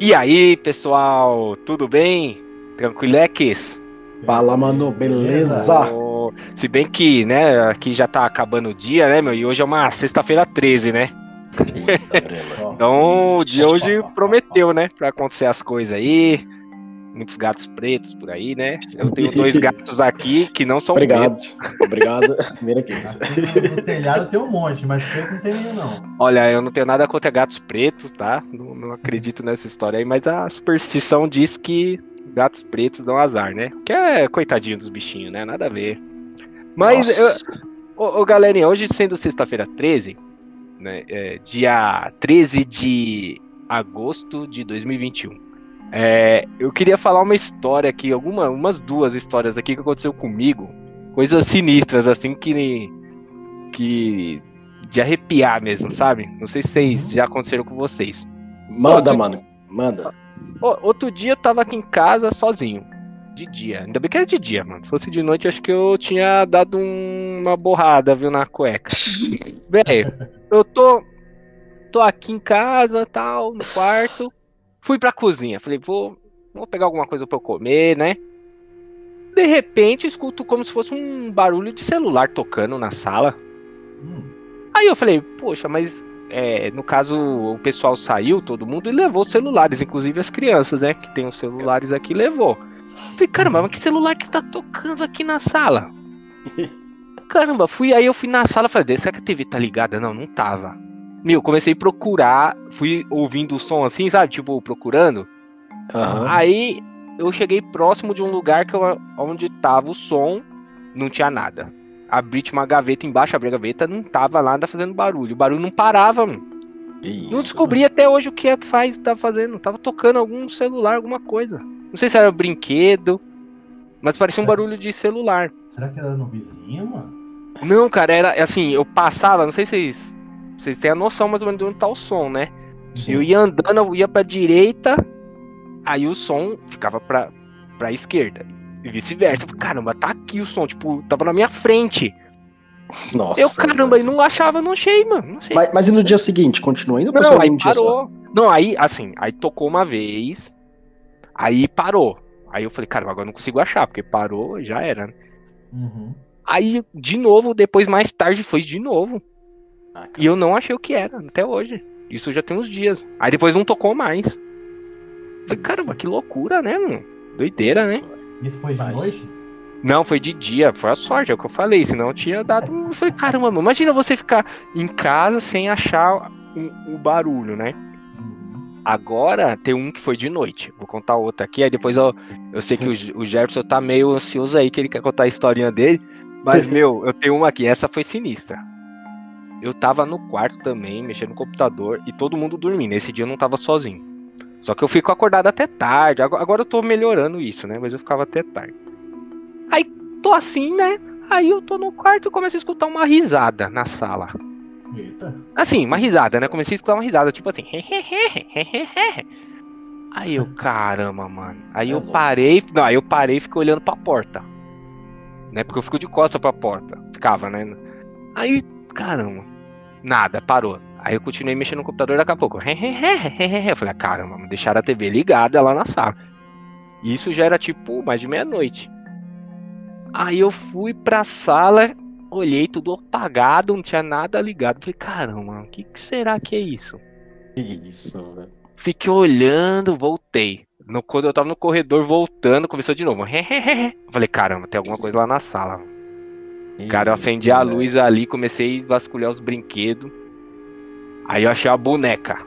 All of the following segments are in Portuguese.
E aí, pessoal, tudo bem? Tranquileques? Fala, mano, beleza? Oh, se bem que, né, aqui já tá acabando o dia, né, meu? E hoje é uma sexta-feira 13, né? Então, o dia hoje prometeu, né, pra acontecer as coisas aí. Muitos gatos pretos por aí, né? Eu tenho dois gatos aqui que não são Obrigado, pretos. obrigado. Primeiro aqui. Aqui no, no telhado tem um monte, mas preto não tem nenhum, não. Olha, eu não tenho nada contra gatos pretos, tá? Não, não acredito nessa história aí, mas a superstição diz que gatos pretos dão azar, né? Que é coitadinho dos bichinhos, né? Nada a ver. Mas, eu, ô, ô, galerinha, hoje sendo sexta-feira 13, né? É, dia 13 de agosto de 2021. É, eu queria falar uma história aqui, alguma, umas duas histórias aqui que aconteceu comigo. Coisas sinistras, assim, que. que de arrepiar mesmo, sabe? Não sei se vocês já aconteceram com vocês. Manda, Outro- mano, manda. Outro dia eu tava aqui em casa sozinho. De dia. Ainda bem que era de dia, mano. Se fosse de noite, acho que eu tinha dado um- uma borrada, viu, na cueca. Velho, eu tô. tô aqui em casa, tal, no quarto. Fui pra cozinha. Falei, vou, vou pegar alguma coisa pra eu comer, né? De repente, eu escuto como se fosse um barulho de celular tocando na sala. Hum, Aí eu falei, poxa, mas é, no caso o pessoal saiu, todo mundo, e levou os celulares, inclusive as crianças, né? Que tem os celulares aqui, levou. Falei, caramba, mas que celular que tá tocando aqui na sala? Caramba, fui aí, eu fui na sala e falei, será que a TV tá ligada? Não, não tava. Meu, comecei a procurar, fui ouvindo o som assim, sabe? Tipo, procurando. Aham. Aí eu cheguei próximo de um lugar que eu, onde tava o som, não tinha nada. Abri uma gaveta embaixo, abri a gaveta, não tava nada fazendo barulho. O barulho não parava, mano. Que Não isso? descobri até hoje o que é que faz, tá fazendo. Tava tocando algum celular, alguma coisa. Não sei se era brinquedo, mas parecia um barulho de celular. será que era no vizinho, mano? Não, cara, era assim, eu passava, não sei se vocês, vocês têm a noção mais ou menos de onde tá o som, né? Sim. Eu ia andando, eu ia pra direita, aí o som ficava pra, pra esquerda. E vice-versa. Caramba, tá aqui o som, tipo, tava na minha frente. Nossa. eu, caramba, e não achava, não achei, mano. Não achei. Mas, mas e no dia seguinte, continua indo? não, aí um parou. Não, aí, assim, aí tocou uma vez, aí parou. Aí eu falei, caramba, agora eu não consigo achar, porque parou, já era, né? Uhum. Aí, de novo, depois, mais tarde, foi de novo. Ah. E eu não achei o que era, até hoje. Isso já tem uns dias. Aí depois não tocou mais. Falei, caramba, que loucura, né, mano? Doideira, né? Isso foi de Mas- noite? Não, foi de dia, foi a sorte, é o que eu falei, senão eu tinha dado. Eu falei, caramba, mano, imagina você ficar em casa sem achar o, o barulho, né? Uhum. Agora tem um que foi de noite. Vou contar outro aqui, aí depois eu, eu sei que o, o Jefferson tá meio ansioso aí, que ele quer contar a historinha dele. Mas, meu, eu tenho uma aqui, essa foi sinistra. Eu tava no quarto também, mexendo no computador, e todo mundo dormindo. Esse dia eu não tava sozinho. Só que eu fico acordado até tarde. Agora, eu tô melhorando isso, né? Mas eu ficava até tarde. Aí tô assim, né? Aí eu tô no quarto e começo a escutar uma risada na sala. Eita. Assim, uma risada, né? Comecei a escutar uma risada, tipo assim. Aí eu, caramba, mano. Aí é eu parei. Não, aí eu parei e fiquei olhando pra porta. Né? Porque eu fico de costas pra porta. Ficava, né? Aí, caramba. Nada, parou. Aí eu continuei mexendo no computador daqui a pouco. Eu falei, ah, caramba, deixaram a TV ligada lá na sala. E isso já era tipo mais de meia-noite. Aí eu fui pra sala, olhei tudo apagado, não tinha nada ligado. Falei, caramba, o que, que será que é isso? Isso, velho. Fiquei olhando, voltei. No, quando eu tava no corredor voltando, começou de novo. Eu Falei, caramba, tem alguma coisa lá na sala. Cara, eu acendi a velho. luz ali, comecei a vasculhar os brinquedos. Aí eu achei a boneca.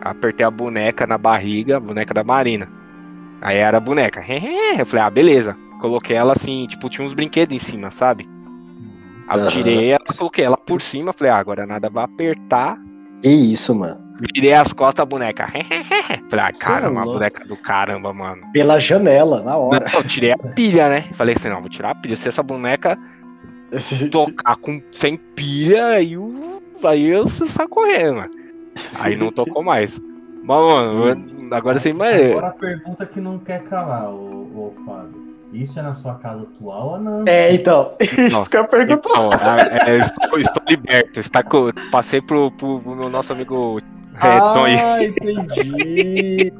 Apertei a boneca na barriga, a boneca da Marina. Aí era a boneca. Eu falei, ah, beleza. Coloquei ela assim, tipo, tinha uns brinquedos em cima, sabe? Aí eu tirei ela, coloquei ela por cima. Falei, ah, agora nada vai apertar. Que isso, mano. Virei as costas da boneca. Falei, ah, Cê é caramba, a boneca do caramba, mano. Pela janela, na hora. Não, eu tirei a pilha, né? Falei assim, não, vou tirar a pilha. Se essa boneca tocar com, sem pilha, aí, o- aí eu saio correndo. Aí não tocou mais. Mas, mano, agora você imagina. Agora a pergunta que não quer calar, ô, ô Fábio. Isso é na sua casa atual ou não? É, então. Isso que eu ia perguntar. Então, é, é, estou, estou liberto. Está passei pro, pro, pro meu nosso amigo Edson aí. Ah, entendi.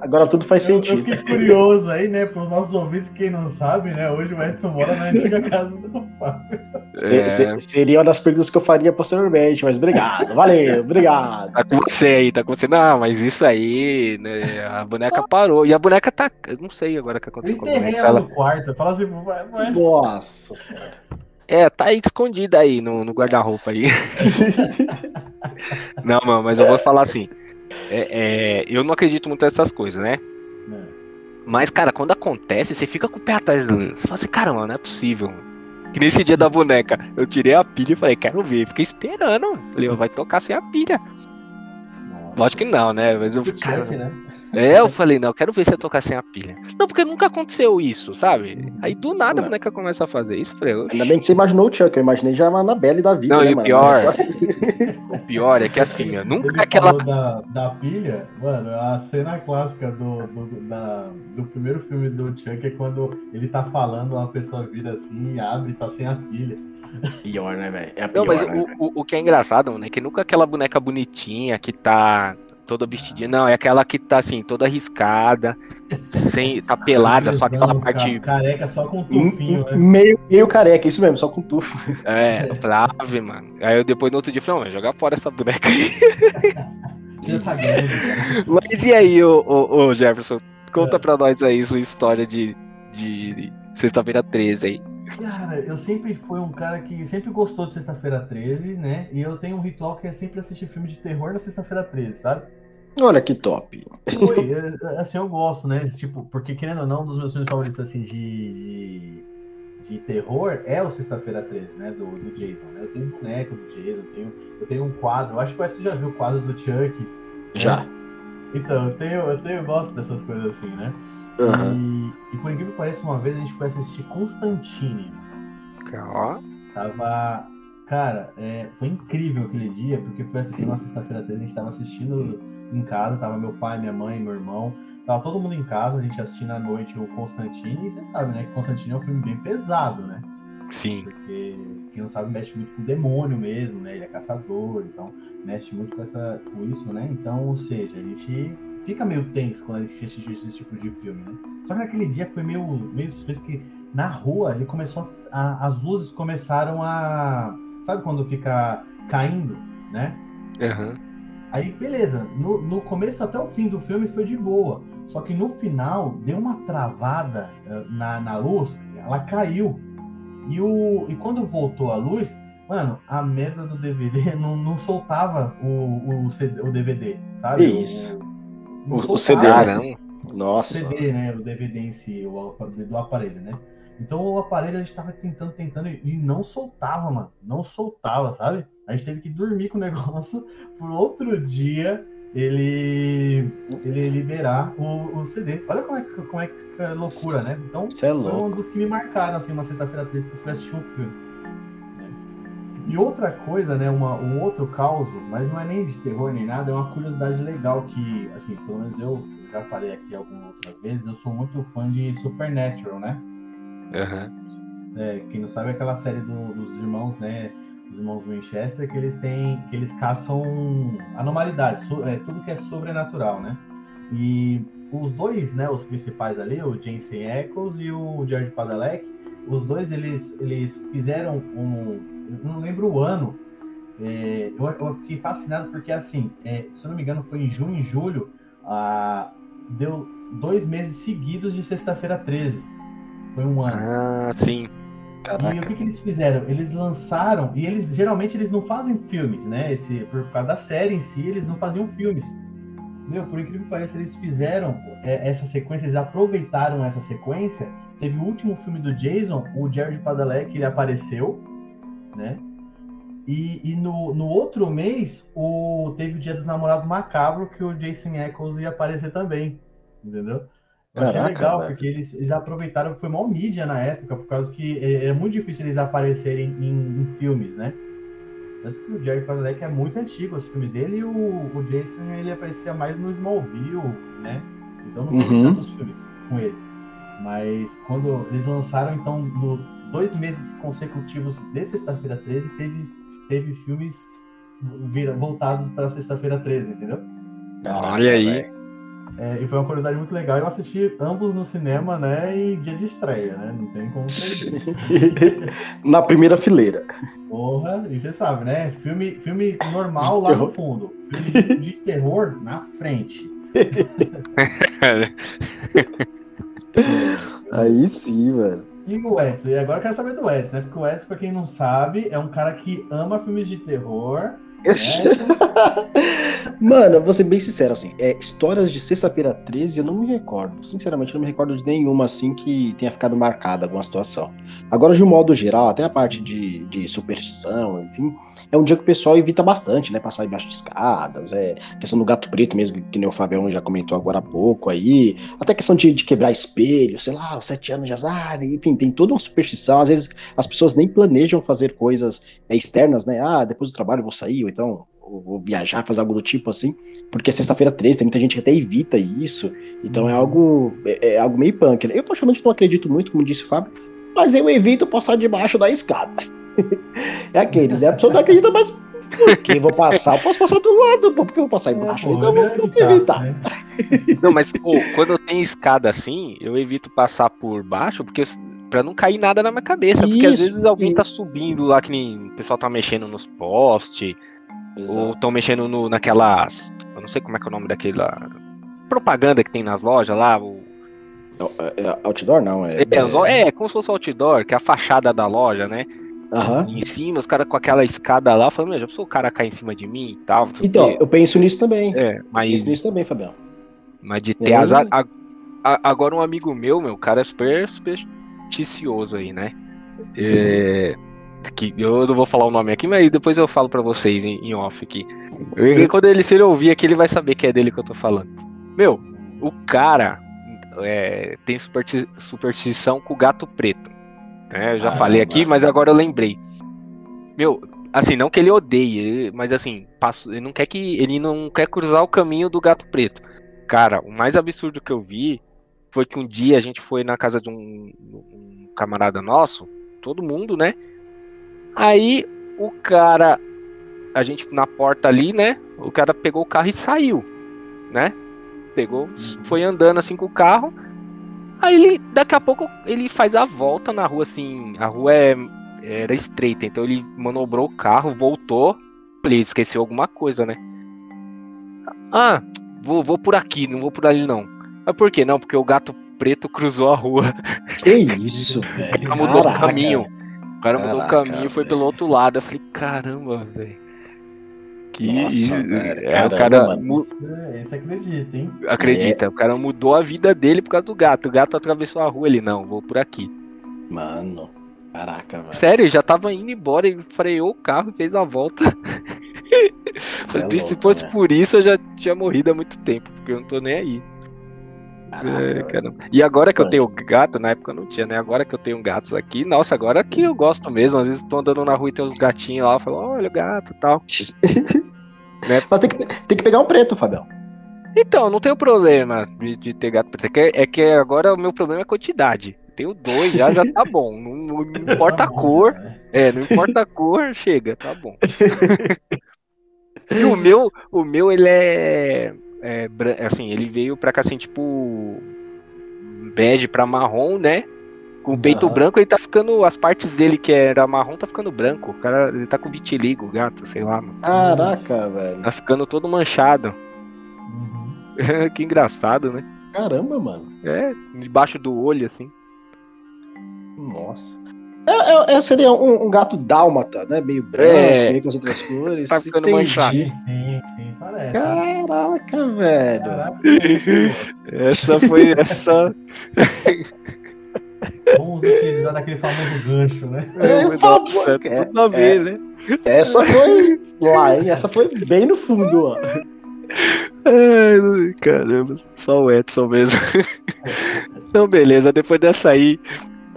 Agora tudo faz Eu, eu sentido. fiquei curioso aí, né, para os nossos ouvintes, quem não sabe, né, hoje o Edson mora na antiga casa do Fábio. É. se- seria uma das perguntas que eu faria posteriormente, mas obrigado, valeu, obrigado. Tá com você aí, tá com você. Não, mas isso aí, né? A boneca parou. E a boneca tá. eu Não sei agora o que Eu aconteceu com a enterrei boneca. ela no quarto, eu falo assim, vai, Nossa senhora. É, tá aí escondida aí no, no guarda-roupa aí. Não, mano, mas eu vou falar assim. é, é, eu não acredito muito nessas coisas, né? É. Mas, cara, quando acontece, você fica com o pé atrás. Você fala assim, cara, mano, não é possível. Que nesse dia da boneca, eu tirei a pilha e falei, quero ver. Fiquei esperando. Falei, vai tocar sem a pilha. Lógico que não, né? Mas eu, check, né? É, eu falei, não, eu quero ver você tocar sem a pilha. Não, porque nunca aconteceu isso, sabe? Aí do nada a boneca começa a fazer isso. Eu falei. Ainda bem que você imaginou o Chuck, eu imaginei já a Annabelle da vida, Não, né, e o mano? pior- o pior é que assim, ó, Ele nunca aquela. falou da, da pilha, mano, a cena clássica do, do, da- do primeiro filme do Chuck é quando ele tá falando, uma pessoa vira assim abre e tá sem a pilha. Pior, né, velho? É Não, mas né, o, o, o que é engraçado, mano, é que nunca aquela boneca bonitinha que tá toda vestidinha, não, é aquela que tá assim, toda arriscada, sem, tá pelada, só aquela parte. ca- Careca só com um tufinho, né? Meio, meio careca, isso mesmo, só com tufo. É, eu falei, ave, mano. Aí eu depois no outro dia falei, não, joga fora essa boneca aí. Tá. Mas e aí, ô, ô, ô, Jefferson? Conta É. pra nós aí sua história de, de sexta-feira 13 aí. Cara, eu sempre fui um cara que sempre gostou de Sexta-feira 13, né? E eu tenho um ritual que é sempre assistir filme de terror na Sexta-feira 13, sabe? Olha que top. Foi, é, assim, eu gosto, né? Tipo, porque querendo ou não, um dos meus filmes favoritos, assim, de, de, de terror é o Sexta-feira 13, né? Do, do Jason, né? Eu tenho um boneco do Jason, eu tenho, eu tenho um quadro, eu acho que você já viu o quadro do Chuck. Já. Então, eu tenho, eu tenho, eu gosto dessas coisas assim, né? Aham. E, e por incrível que pareça, uma vez a gente foi assistir Constantine. Ó, Tava. Cara, é, foi incrível aquele dia, porque foi assistir na sexta-feira 13, a gente tava assistindo em casa, tava meu pai, minha mãe, meu irmão. Tava todo mundo em casa, a gente assistindo à noite o Constantine, e você sabe, né? Que Constantine é um filme bem pesado, né? sim. Porque quem não sabe mexe muito com o demônio mesmo, né? Ele é caçador, então mexe muito com, essa, com isso, né? Então, ou seja, a gente fica meio tenso quando a gente assiste esse tipo de filme, né? Só que naquele dia foi meio, meio suspeito que na rua ele começou a, as luzes começaram a. Sabe quando fica caindo, né? Aham. Aí, beleza. No, no começo até o fim do filme foi de boa. Só que no final deu uma travada eh, na, na luz, ela caiu. E, o, e quando voltou a luz, mano, a merda do DVD não, não soltava o, o, CD o DVD, sabe? Isso. O- o. CD, né? Nossa. CD, né? O DVD em si, o do aparelho, né? Então o aparelho a gente tava tentando, tentando e não soltava, mano. Não soltava, sabe? A gente teve que dormir com o negócio por outro dia ele, ele liberar o, o CD. Olha como é, que- como é que é loucura, né? Então é foi um dos que me marcaram, assim, uma sexta-feira 13 que eu fui assistir um filme. E outra coisa, né, uma, um outro caos, mas não é nem de terror nem nada, é uma curiosidade legal que, assim, pelo menos eu já falei aqui algumas outras vezes, eu sou muito fã de Supernatural, né? Aham. É, quem não sabe é aquela série do- dos irmãos, né? Os irmãos Winchester, que eles têm, que eles caçam anomalidades, so- é, tudo que é sobrenatural, né? E os dois, né, os principais ali, o Jensen Ackles e o Jared Padalecki, os dois eles, eles fizeram um, eu não lembro o ano, é, eu, eu fiquei fascinado porque assim, é, se eu não me engano foi em junho e julho, ah, deu dois meses seguidos de sexta-feira 13. Foi um ano. Ah, sim. E o Caraca. que, que eles fizeram? Eles lançaram, e eles geralmente eles não fazem filmes, né? Esse, por causa da série em si, eles não faziam filmes. Meu, por incrível que pareça, eles fizeram é, essa sequência, eles aproveitaram essa sequência. Teve o último filme do Jason, o Jared Padalecki, ele apareceu, né? E, e no, no outro mês, o, teve o Dia dos Namorados Macabro, que o Jason Ackles ia aparecer também, entendeu? Eu achei Caraca, legal, velho. porque eles, eles aproveitaram, foi mó mídia na época, por causa que é, é muito difícil eles aparecerem em, em filmes, né? Tanto que o Jerry Padalecki é muito antigo, os filmes dele, e o, o Jason, ele aparecia mais no Smallville, né? Então não teve Uhum. tantos filmes com ele. Mas quando eles lançaram, então, no, dois meses consecutivos de Sexta-feira 13, teve, teve filmes vira, voltados para sexta-feira 13, entendeu? Olha aí. É, e foi uma curiosidade muito legal. Eu assisti ambos no cinema, né? E dia de estreia, né? Não tem como perder. Na primeira fileira. Porra, e você sabe, né? Filme, filme normal lá no fundo. Filme de terror na frente. Aí sim, mano. E o Edson? E agora eu quero saber do Edson, né? Porque o Edson, pra quem não sabe, é um cara que ama filmes de terror. Né? Mano, vou ser bem sincero, assim, é, histórias de sexta-feira 13 eu não me recordo. Sinceramente, eu não me recordo de nenhuma assim que tenha ficado marcada alguma situação. Agora, de um modo geral, até a parte de, de superstição, enfim, é um dia que o pessoal evita bastante, né? Passar embaixo de escadas, é questão do gato preto mesmo, que nem o Fabião já comentou agora há pouco aí, até questão de, de quebrar espelho, sei lá, os sete anos de azar, enfim, tem toda uma superstição. Às vezes as pessoas nem planejam fazer coisas é, externas, né? Ah, depois do trabalho eu vou sair, ou então vou viajar, fazer algo do tipo assim, porque é sexta-feira 13, tem muita gente que até evita isso, então é algo é, é algo meio punk. Né? Eu particularmente não acredito muito, como disse o Fábio, mas eu evito passar debaixo da escada. é aqueles, é a pessoa não acredita, mas porque eu vou passar, eu posso passar do lado, porque eu vou passar embaixo, é, então eu vou evitar. Né? Não, mas pô, quando eu tenho escada assim, eu evito passar por baixo, porque pra não cair nada na minha cabeça, porque às vezes alguém tá subindo lá, que nem o pessoal tá mexendo nos postes, ou estão mexendo no, naquelas, eu não sei como é que é o nome daquela propaganda que tem nas lojas lá, o é, é, outdoor não, é, é. É, como se fosse outdoor, que é a fachada da loja, né? Uhum. em cima, os caras com aquela escada lá, falando, já pensou o cara cair em cima de mim e tal? Então, eu penso nisso também. É, mas. Eu penso nisso também, Fabião. Mas de ter é. azar. A, a, agora, um amigo meu, meu, cara é super supersticioso aí, né? É, que eu não vou falar o nome aqui, mas depois eu falo para vocês em, em, off aqui. E quando ele se ele ouvir aqui, ele vai saber que é dele que eu tô falando. Meu, o cara é, tem superstição com o gato preto. Né? Eu já ah, falei aqui, mas agora eu lembrei. Meu, assim, não que ele odeie, mas assim, passo, ele não quer que ele não quer cruzar o caminho do gato preto. Cara, o mais absurdo que eu vi foi que um dia a gente foi na casa de um, um camarada nosso, todo mundo, né? Aí o cara, a gente na porta ali, né? O cara pegou o carro e saiu, né? Pegou, uhum. foi andando assim com o carro. Aí ele, daqui a pouco, ele faz a volta na rua, assim. A rua é, era estreita, então ele manobrou o carro, voltou. Ele esqueceu alguma coisa, né? Ah, vou, vou por aqui, não vou por ali não. Mas por quê? Não, porque o gato preto cruzou a rua. Que isso, velho? O cara mudou o caminho. O cara mudou o caminho e foi pelo outro lado. Eu falei, caramba, velho. Que Nossa, velho, é, o cara mu... esse acredita, hein? Acredita, é. o cara mudou a vida dele por causa do gato. O gato atravessou a rua, ele não, vou por aqui. Mano, caraca, velho. Sério, já tava indo embora, ele freou o carro e fez a volta. É louco, se fosse né? por isso, eu já tinha morrido há muito tempo, porque eu não tô nem aí. Caraca, é, e agora que eu tenho gato, na época eu não tinha, né? Agora que eu tenho gatos aqui, nossa, agora que eu gosto mesmo. Às vezes tô andando na rua e tem uns gatinhos lá, eu falo, olha o gato e tal. né? Mas tem que, tem que pegar um preto, Fabião. Então, não tem problema de, de ter gato preto. É que, é que agora o meu problema é quantidade. Tenho dois, já, já tá bom. Não, não importa a cor. É, não importa a cor, chega, tá bom. e o meu, o meu, ele é é, assim, ele veio pra cá assim, tipo. bege pra marrom, né? Com o peito uhum. branco, ele tá ficando. As partes dele que era marrom tá ficando branco. O cara, ele tá com vitiligo, o gato, sei lá. Mano. Caraca, velho. Tá ficando todo manchado. Uhum. que engraçado, né? Caramba, mano. É, debaixo do olho, assim. Nossa. É, é, é, seria um, um, gato dálmata, né? Meio branco, é. meio com as outras cores. Tá ficando manchado. Sim, sim, parece. Caraca, velho. Caraca, essa foi essa. Vamos utilizar daquele famoso gancho, né? É, Nossa, é, tudo a ver, né? Essa foi lá, hein? Essa foi bem no fundo, ó. Ai, caramba, só o Edson mesmo. Então, beleza, depois dessa aí,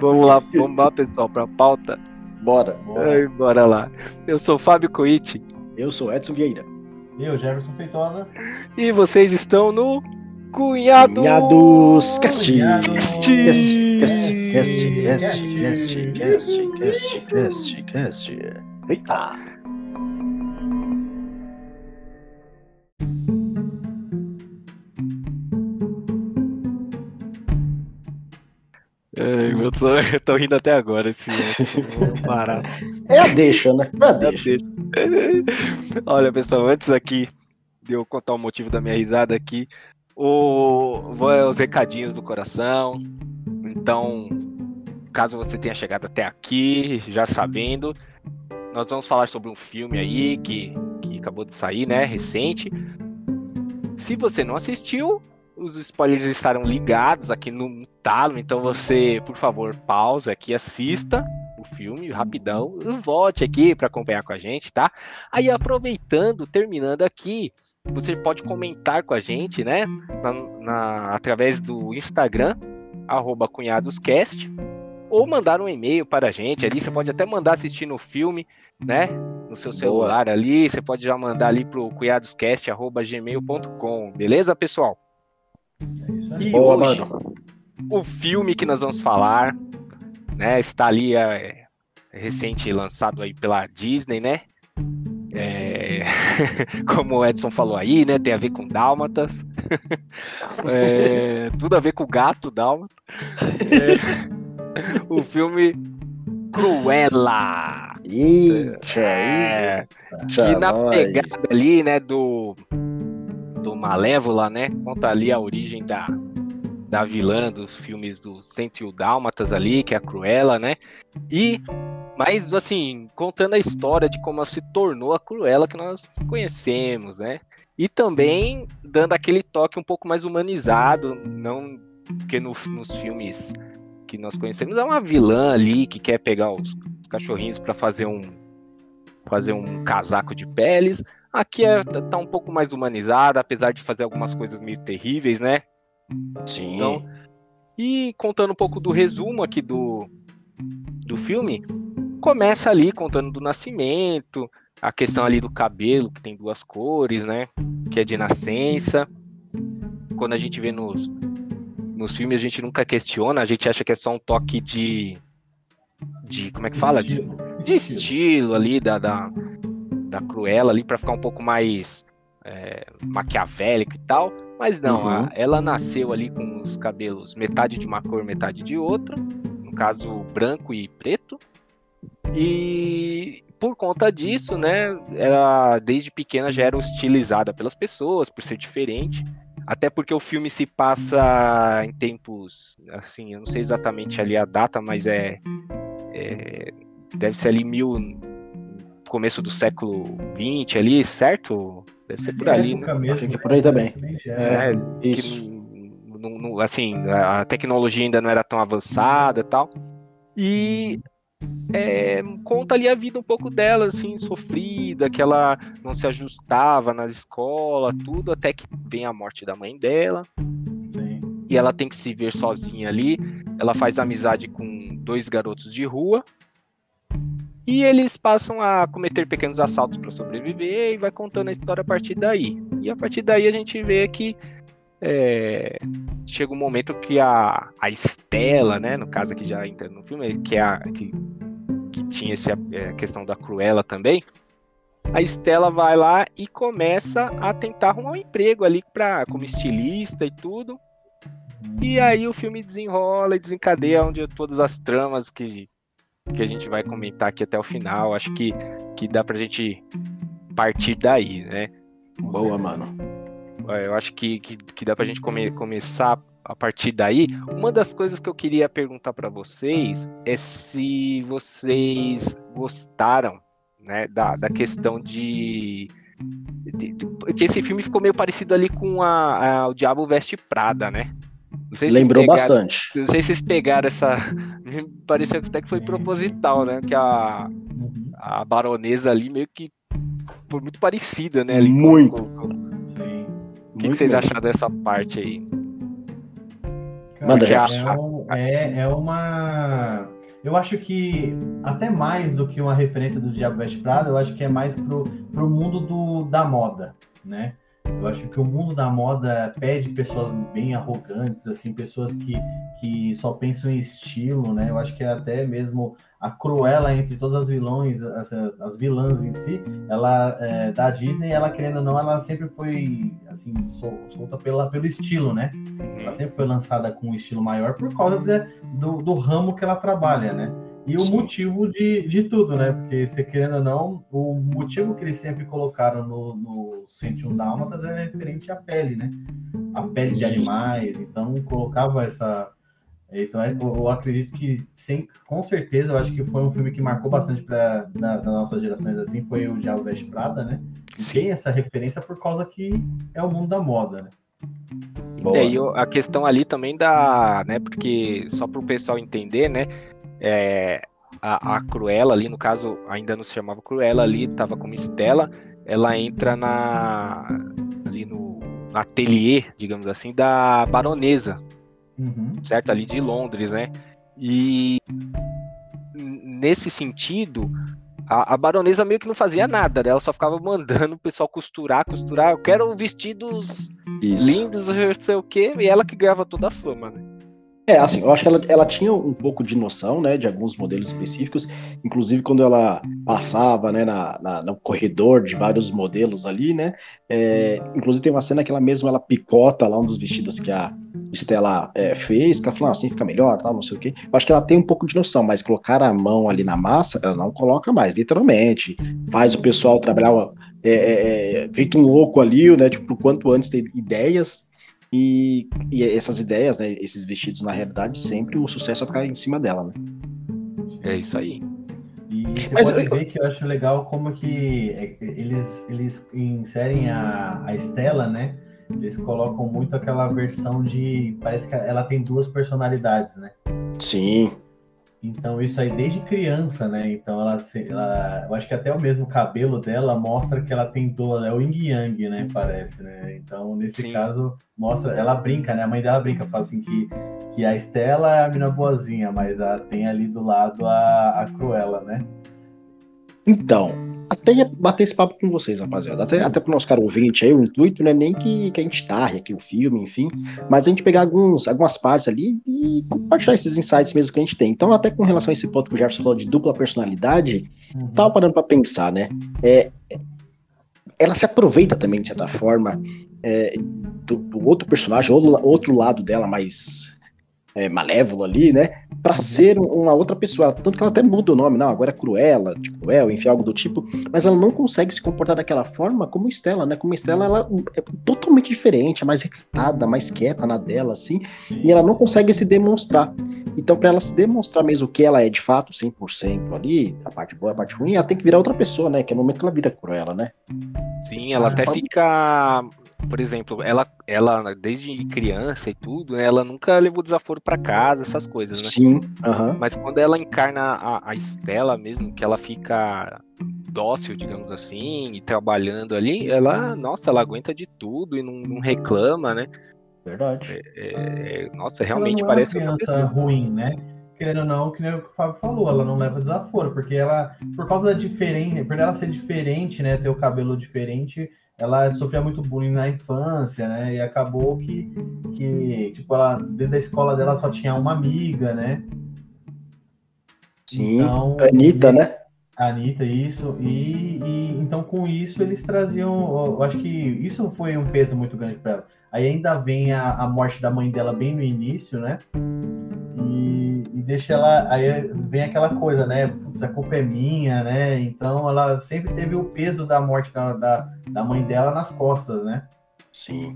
Vamos lá, vamos lá, pessoal, pra pauta. Bora. Bora, Ai, bora lá. Eu sou Fábio Coit. Eu sou Edson Vieira. Eu, Jefferson Feitosa. E vocês estão no Cunhado... Cunhados Cast. Cast. Cast. Cast. Cast. Cast. Cast. Cast. Cast. Cast. Eita. É, eu, tô, eu tô rindo até agora. Esse, parar. É a deixa, né? É a deixa. Olha, pessoal, antes aqui de eu contar o motivo da minha risada aqui, o, vou os recadinhos do coração. Então, caso você tenha chegado até aqui, já sabendo, nós vamos falar sobre um filme aí que, que acabou de sair, né? Recente. Se você não assistiu, os spoilers estarão ligados aqui no talo, então você, por favor, pausa aqui, assista o filme rapidão, volte aqui para acompanhar com a gente, tá? Aí aproveitando, terminando aqui, você pode comentar com a gente, né? Na, na, através do Instagram, cunhadoscast ou mandar um e-mail para a gente ali. Você pode até mandar assistindo o filme, né? No seu celular Boa. ali. Você pode já mandar ali para o cunhadoscast.gmail.com. Beleza, pessoal? É isso aí. E Boa, hoje, mano. o filme que nós vamos falar, né? Está ali é, é recente lançado aí pela Disney, né? É, como o Edson falou aí, né? Tem a ver com dálmatas. É, tudo a ver com o gato dálmata. É, o filme Cruella. Eita, é, que na pegada ali, né, do, do Malévola, né, conta ali a origem da, da vilã dos filmes do 101 Dálmatas ali, que é a Cruella, né, e, mas assim, contando a história de como ela se tornou a Cruella que nós conhecemos, né, e também dando aquele toque um pouco mais humanizado, não que no, nos filmes que nós conhecemos é uma vilã ali que quer pegar os, os cachorrinhos para fazer um fazer um casaco de peles. Aqui é, tá um pouco mais humanizada, apesar de fazer algumas coisas meio terríveis, né? Sim. Então, e contando um pouco do resumo aqui do, do filme, começa ali contando do nascimento, a questão ali do cabelo, que tem duas cores, né? Que é de nascença. Quando a gente vê nos, nos filmes a gente nunca questiona, a gente acha que é só um toque de. de como é que fala? De, de estilo ali, da, da, da Cruella ali, para ficar um pouco mais é, maquiavélico e tal. Mas não, uhum. a, ela nasceu ali com os cabelos metade de uma cor, metade de outra. No caso, branco e preto. E por conta disso, né, ela desde pequena já era hostilizada pelas pessoas por ser diferente. Até porque o filme se passa em tempos, assim, eu não sei exatamente ali a data, mas é, é deve ser ali mil, começo do século 20 ali, certo? Deve ser por é ali, né? Mesmo, Acho que é por aí também. É, é isso. não, não, assim, a tecnologia ainda não era tão avançada e tal. E é, conta ali a vida um pouco dela, assim, sofrida, que ela não se ajustava na escola, tudo, até que vem a morte da mãe dela. Sim. E ela tem que se ver sozinha ali. Ela faz amizade com dois garotos de rua. E eles passam a cometer pequenos assaltos para sobreviver e vai contando a história a partir daí. E a partir daí a gente vê que é, chega um momento que a, a Estela, né, no caso aqui já entra no filme, que é a que, que tinha essa é, questão da Cruella também, a Estela vai lá e começa a tentar arrumar um emprego ali para como estilista e tudo. E aí o filme desenrola e desencadeia onde todas as tramas que, que a gente vai comentar aqui até o final. Acho que, que dá pra gente partir daí, né? Boa, mano. É, eu acho que, que, que dá pra gente come, começar a partir daí. Uma das coisas que eu queria perguntar para vocês é se vocês gostaram né, da, da questão de, de, de, que esse filme ficou meio parecido ali com a, a O Diabo Veste Prada, né? Lembrou pegaram, bastante. Não sei se vocês pegaram essa. Pareceu até que foi proposital, né? Que a, a baronesa ali meio que foi muito parecida, né? Ali muito. Com, com, que, que vocês acharam dessa parte aí? Manda, já. É, é, uma. Eu acho que até mais do que uma referência do Diabo Veste Prada, eu acho que é mais pro, pro mundo do, da moda, né? Eu acho que o mundo da moda pede pessoas bem arrogantes, assim, pessoas que, que só pensam em estilo, né? Eu acho que é até mesmo a Cruella entre todas as vilões, as, as vilãs em si, ela é, da Disney, ela querendo ou não, ela sempre foi assim solta pela, pelo estilo, né? Ela sempre foi lançada com um estilo maior por causa de, do, do ramo que ela trabalha, né? E o motivo de, de tudo, né? Porque, se querendo ou não, o motivo que eles sempre colocaram no, no 101 Dálmatas é referente à pele, né? A pele de animais. Então, colocava essa. Então, é, eu, acredito que, sem, com certeza, eu acho que foi um filme que marcou bastante para das nossas gerações, assim, foi o Diabo Veste Prada, né? E tem essa referência por causa que é o mundo da moda, né? É, e a questão ali também da, né, porque só para o pessoal entender, né, é, a, a Cruella ali, no caso, ainda não se chamava Cruella ali, estava como Estela, ela entra na ali no, no ateliê, digamos assim, da baronesa, uhum. certo? Ali de Londres, né? E nesse sentido, a, a, baronesa meio que não fazia nada, né? ela só ficava mandando o pessoal costurar, costurar. Eu quero vestidos Isso. lindos, não sei o quê, e ela que ganhava toda a fama, né? É, assim, eu acho que ela, ela tinha um pouco de noção, né, de alguns modelos específicos, inclusive quando ela passava, né, na, na no corredor de vários modelos ali, né, é, inclusive tem uma cena que ela mesma, ela picota lá um dos vestidos que a Estela é, fez, que ela falou, ah, assim fica melhor, tal, não sei o quê. Eu acho que ela tem um pouco de noção, mas colocar a mão ali na massa, ela não coloca mais, literalmente, faz o pessoal trabalhar é, é, é feito um louco ali, né, tipo, quanto antes ter ideias e, e essas ideias, né, esses vestidos, na realidade, sempre o sucesso vai ficar em cima dela, né? É isso aí. E você Mas pode eu... ver que eu acho legal como que é, eles, eles inserem a, a Estela, né? Eles colocam muito aquela versão de. Parece que ela tem duas personalidades, né? Sim. Então, isso aí desde criança, né? Então, ela, ela, eu acho que até o mesmo cabelo dela mostra que ela tem dor, é o yin yang, né? Parece, né? Então, nesse Sim. caso, mostra, ela brinca, né? A mãe dela brinca, fala assim que, que a Estela é a mina boazinha, mas ela tem ali do lado a, a Cruella, né? Então, até ia bater esse papo com vocês, rapaziada. Até, até pro nosso caro ouvinte aí, o intuito não é nem que, que a gente tarre aqui o filme, enfim, mas a gente pegar alguns, algumas partes ali e compartilhar esses insights mesmo que a gente tem. Então, até com relação a esse ponto que o Jefferson falou de dupla personalidade, uhum. tava parando pra pensar, né? É, ela se aproveita também, de certa forma, é, do, do, outro personagem, outro, outro lado dela mais é, malévolo ali, né? Para ser uma outra pessoa. Tanto que ela até muda o nome, não, agora é Cruella, de Cruel, enfim, algo do tipo. Mas ela não consegue se comportar daquela forma como Estela, né? Como Estela, ela é totalmente diferente, é mais recatada, mais quieta na dela, assim. Sim. E ela não consegue se demonstrar. Então, para ela se demonstrar mesmo que ela é de fato 100% ali, a parte boa, a parte ruim, ela tem que virar outra pessoa, né? Que é o momento que ela vira Cruella, né? Sim, ela até fica por exemplo, ela, ela desde criança e tudo, né, ela nunca levou desaforo para casa, essas coisas, né? Sim. Uhum. Mas quando ela encarna a, a Estela mesmo, que ela fica dócil, digamos assim, e trabalhando ali, ela, nossa, ela aguenta de tudo e não, não reclama, né? Verdade. É, é, nossa, realmente parece uma criança ruim, né? Querendo ou não, que nem o que o Fábio falou, ela não leva desaforo, porque ela, por causa da diferença, por ela ser diferente, né, ter o cabelo diferente, ela sofria muito bullying na infância, né? E acabou que, que tipo, ela, dentro da escola dela só tinha uma amiga, né? Sim, então, Anitta, e, né? Anitta, isso. E, e, então, com isso, eles traziam. Eu acho que isso foi um peso muito grande para ela. Aí ainda vem a, a morte da mãe dela bem no início, né? E, deixa ela. Aí vem aquela coisa, né? Putz, a culpa é minha, né? Então ela sempre teve o peso da morte da, da, da mãe dela nas costas, né? Sim.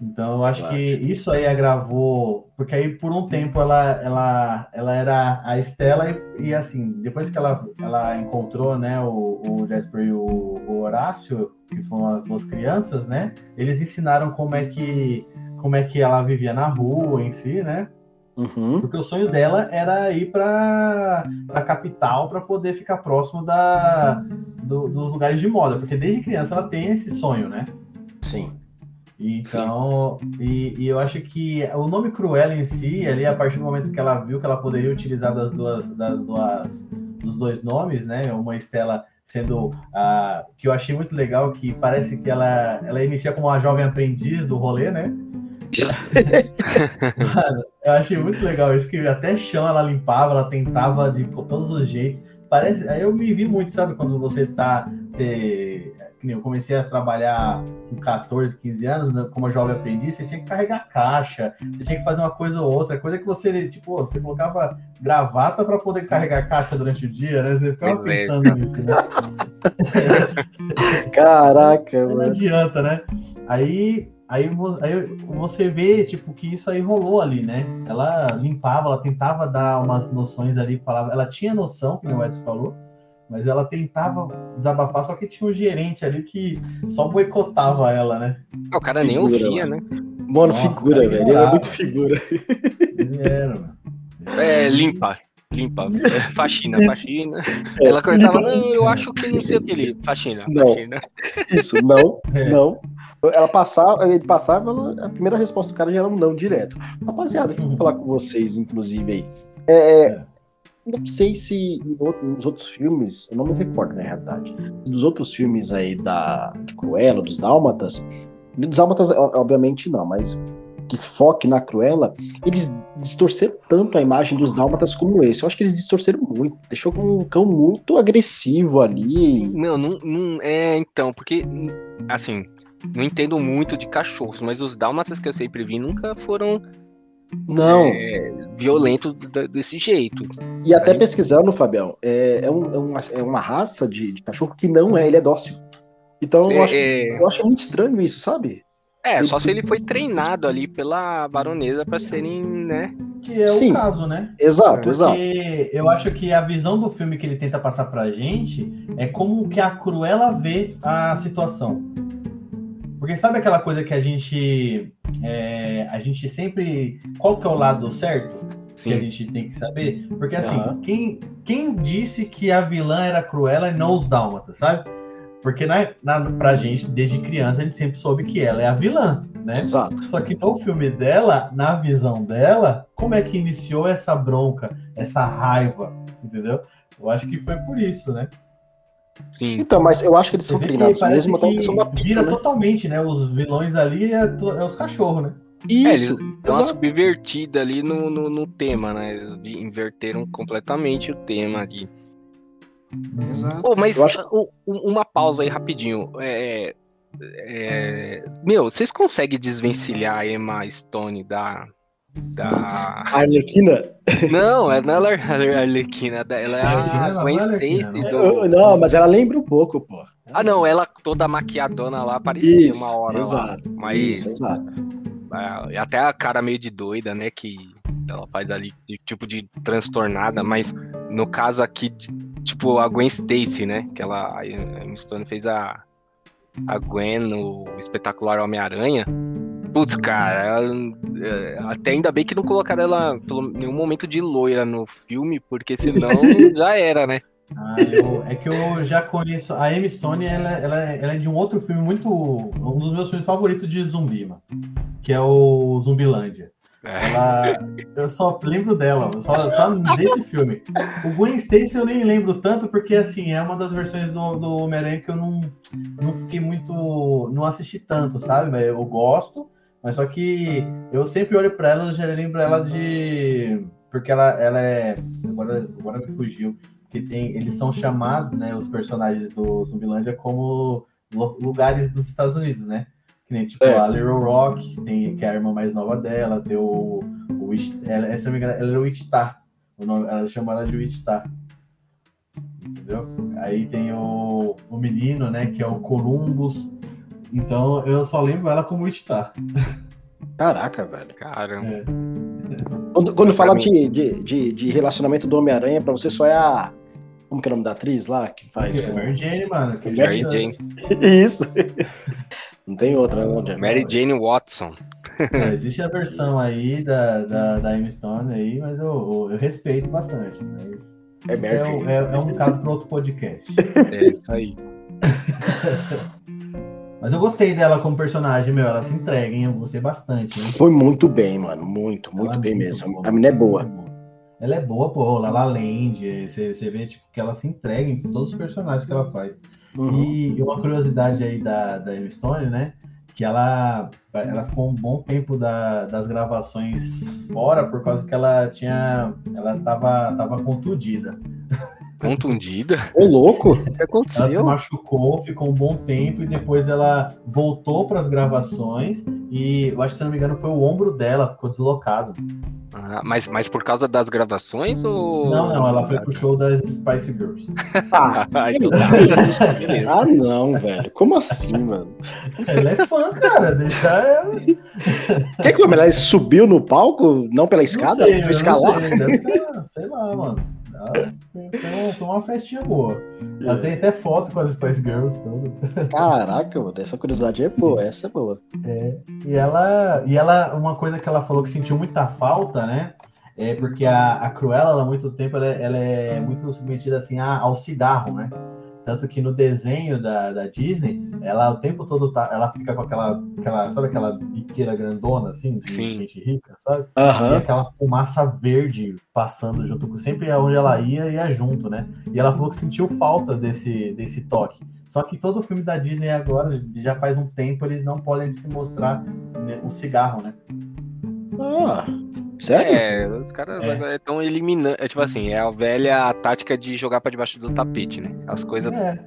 Então eu acho claro. que isso aí agravou, porque aí por um tempo ela, ela, ela era a Estela e, e assim, depois que ela, ela encontrou, né, o, o Jasper e o, o Horácio, que foram as duas crianças, né, eles ensinaram como é que como é que ela vivia na rua em si, né? Uhum. Porque o sonho dela era ir para a capital para poder ficar próximo da, do, dos lugares de moda, porque desde criança ela tem esse sonho, né? Sim. Então, e, e, eu acho que o nome Cruella em si, ali, a partir do momento que ela viu que ela poderia utilizar das duas, das duas, dos dois nomes, né? Uma Estela sendo a que eu achei muito legal, que parece que ela, ela inicia como uma jovem aprendiz do rolê, né? Mano, eu achei muito legal isso, que até chão ela limpava, ela tentava de todos os jeitos. Parece, aí eu me vi muito, sabe, quando você tá. Você, eu comecei a trabalhar com 14, 15 anos, né, como jovem aprendiz, você tinha que carregar caixa, você tinha que fazer uma coisa ou outra, coisa que você, tipo, você colocava gravata para poder carregar caixa durante o dia, né? Você ficava pois é. pensando é. nisso, né? Caraca, Não adianta, né? Aí Aí, aí você vê, tipo, que isso aí rolou ali, né? Ela limpava, ela tentava dar umas noções ali, falava, ela tinha noção, como o Edson falou, mas ela tentava desabafar, só que tinha um gerente ali que só boicotava ela, né? O cara nem ouvia, né? Mano, Nossa, figura, velho. Ele era muito figura. Ele era, mano. É, limpa. Limpa, faxina, faxina. É, ela começava, não, eu acho que não sei o que ele. Faxina, não. faxina. Isso, não, é. não. Ela passava, ele passava, ela, a primeira resposta do cara já era um não direto. Rapaziada, eu vou falar com vocês, inclusive, aí. É, é, é. não sei se nos outros filmes, eu não me recordo, na realidade, dos outros filmes aí da de Cruella, dos Dálmatas, dos Dálmatas, obviamente não, mas que foque na Cruella, eles distorceram tanto a imagem dos Dálmatas como esse. Eu acho que eles distorceram muito. Deixou um cão muito agressivo ali. Não, não, não é então, porque, assim, não entendo muito de cachorros, mas os dálmatas que eu sempre vi nunca foram não é, violentos desse jeito. E até Aí... pesquisando, Fabião, é, é, um, é, uma, é, uma, raça de, de, cachorro que não é, ele é dócil. Então eu, acho, é. eu acho muito estranho isso, sabe? É, só se ele foi treinado ali pela baronesa para serem, né? Que é Sim, o caso, né? Exato, Porque exato. eu acho que a visão do filme que ele tenta passar pra gente é como que a Cruella vê a situação. Porque sabe aquela coisa que a gente é, a gente sempre qual que é o lado certo Sim. que a gente tem que saber? Porque assim, uhum. quem, quem disse que a vilã era Cruella e não os Dálmatas, sabe? Porque na, na, pra gente, desde criança, a gente sempre soube que ela é a vilã, né? Exato. Só que no filme dela, na visão dela, como é que iniciou essa bronca, essa raiva, entendeu? Eu acho que foi por isso, né? Sim. Então, mas eu acho que eles são treinados mesmo até a questão da pica, Vira né? totalmente, né? Os vilões ali é, é os cachorros, né? Isso. É, uma subvertida ali no, no, no, tema, né? Eles inverteram completamente o tema ali. Exato. Oh, mas acho... uma pausa aí rapidinho. É, é, meu, vocês conseguem desvencilhar a Emma Stone da, da. Arlequina? Não, é não é a Arlequina, ela é a Gwen Stacy do. Não, mas ela lembra um pouco, pô. Ah, não, ela toda maquiadona lá parecia isso, uma hora. Exato. Lá, mas. Isso, exato. É, até a cara meio de doida, né? Que ela faz ali, tipo de transtornada, mas no caso aqui, tipo a Gwen Stacy, né? Que ela. A Stone fez a, a Gwen no espetacular Homem-Aranha. Putz, cara, é, até ainda bem que não colocaram ela pelo nenhum momento de loira no filme, porque senão já era, né? Ah, eu, é que eu já conheço. A Emma Stone, ela, ela, ela, é de um outro filme muito. Um dos meus filmes favoritos de zumbi, mano, que é o Zumbilândia. Ela, eu só lembro dela, só, só desse filme. O Gwen Stacy eu nem lembro tanto, porque assim, é uma das versões do, do Homem-Aranha que eu não, não fiquei muito. não assisti tanto, sabe? Eu gosto, mas só que eu sempre olho para ela, eu já lembro ela de. Porque ela, ela é. Agora, agora me fugiu. Que tem, eles são chamados, né? Os personagens do Zumbilândia como lugares dos Estados Unidos, né? Que nem tipo é. a Little Rock, tem, que é a irmã mais nova dela, tem o. o ela, essa amiga, ela é o Wichita. O nome, ela chama ela de Wichita. Entendeu? Aí tem o, o menino, né? Que é o Columbus. Então eu só lembro ela como Wichita. Caraca, velho. Caramba. É. Quando, quando fala de, de, de, de, relacionamento do Homem-Aranha, pra você só é a. Como que é o nome da atriz lá que faz? É, Mary Jane, mano. Que Mary Jane. Isso. Não tem outra, não, Jeff. Mary Jane Watson. É, existe a versão aí da, da, da Emma Stone aí, mas eu, eu, eu respeito bastante. Mas é, é, um, é, é, um caso para outro podcast. É isso aí. mas eu gostei dela como personagem, meu. Ela se entrega, hein? Eu gostei bastante. Foi muito bem, mano. Muito, muito ela bem muito mesmo. Boa. A menina é boa. Ela é boa, pô. Lala Land. Você, você vê tipo, que ela se entrega em todos os personagens que ela faz. Uhum. E uma curiosidade aí da, da Emma Stone, né? que ela, ela ficou um bom tempo da, das gravações fora por causa que ela tinha. Ela tava, tava contundida. Contundida? Ô, louco! O que Ela se aconteceu? machucou, ficou um bom tempo e depois ela voltou para as gravações e eu acho que se não me engano foi o ombro dela, ficou deslocado. Ah, mas, mas por causa das gravações ou. Não, não, ela foi pro show das Spice Girls. Ah, Ah, então tá. Ah, não, velho. Como assim, mano? Ela é fã, cara, deixa ela. O que? Ele subiu no palco, não pela escada? Não sei, escalar? Não sei, deve sei lá, mano. Ela Foi, uma, festinha boa. Ela tem até foto com as Spice Girls. Tudo. Caraca, mano, essa curiosidade é boa, essa é boa. E ela, e ela, uma coisa que ela falou que sentiu muita falta, né? É porque a, a Cruella, ela, há muito tempo, ela, é- ela é muito submetida assim a- ao cigarro, né? Tanto que no desenho da, da Disney, ela o tempo todo tá, ela fica com aquela, aquela, sabe aquela biqueira grandona, assim, de Sim. gente rica, sabe? E Aham. aquela fumaça verde passando junto com sempre onde ela ia, ia junto, né? E ela falou que sentiu falta desse, desse toque. Só que todo filme da Disney agora, já faz um tempo, eles não podem se mostrar né, um cigarro, né? Ah, sério? É, os caras É. agora estão eliminando. É tipo assim, é a velha tática de jogar pra debaixo do tapete, né? As coisas. É.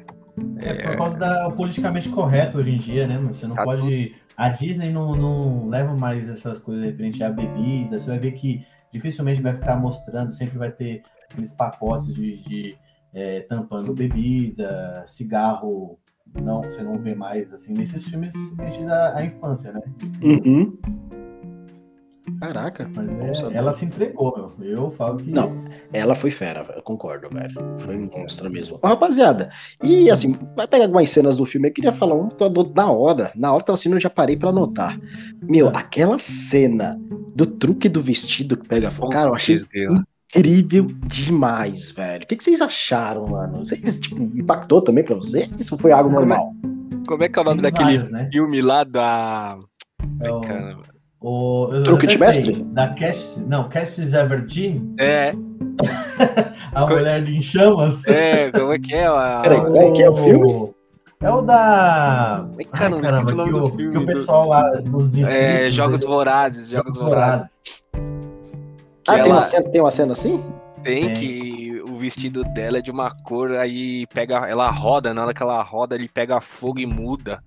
É por causa da politicamente correto hoje em dia, né? mano? Você não Tá pode. A Disney não, não leva mais essas coisas referente à bebida. Você vai ver que dificilmente vai ficar mostrando, sempre vai ter aqueles pacotes de, de, é, tampando bebida, cigarro. Não, você não vê mais assim nesses filmes à, à infância, né? Uhum. Caraca. Mas Bom é, saber. ela se entregou, meu. Eu falo que. Não. Ela foi fera, velho. Eu concordo, velho. Foi um monstro mesmo. Ô, rapaziada, e assim, vai pegar algumas cenas do filme. Eu queria falar um que eu adoro na hora. Na hora que tava assistindo, eu já parei pra anotar. Meu, aquela cena do truque do vestido que pega fogo. Cara, eu achei incrível demais, velho. O que, que vocês acharam, mano? Vocês, tipo, impactou também pra vocês? Isso foi algo Como é- normal? Como é que é o nome Tem daquele né? filme lá da. É o-. o, Truque de sei, mestre? Da Cass, não, Cassis Everdeen, É, a mulher de em chamas. é, como é que é? A... Peraí, qual é que é o filme? É o da. Como é que Ai, caramba, caramba, o nome que, do o, filme. que o do- pessoal lá nos distritos. É, Jogos Vorazes, Jogos Vorazes. Ah, tem, ela- uma cena, tem uma cena assim? Tem Tem. que o vestido dela é de uma cor, aí pega, ela roda, na hora que ela roda, ele pega fogo e muda.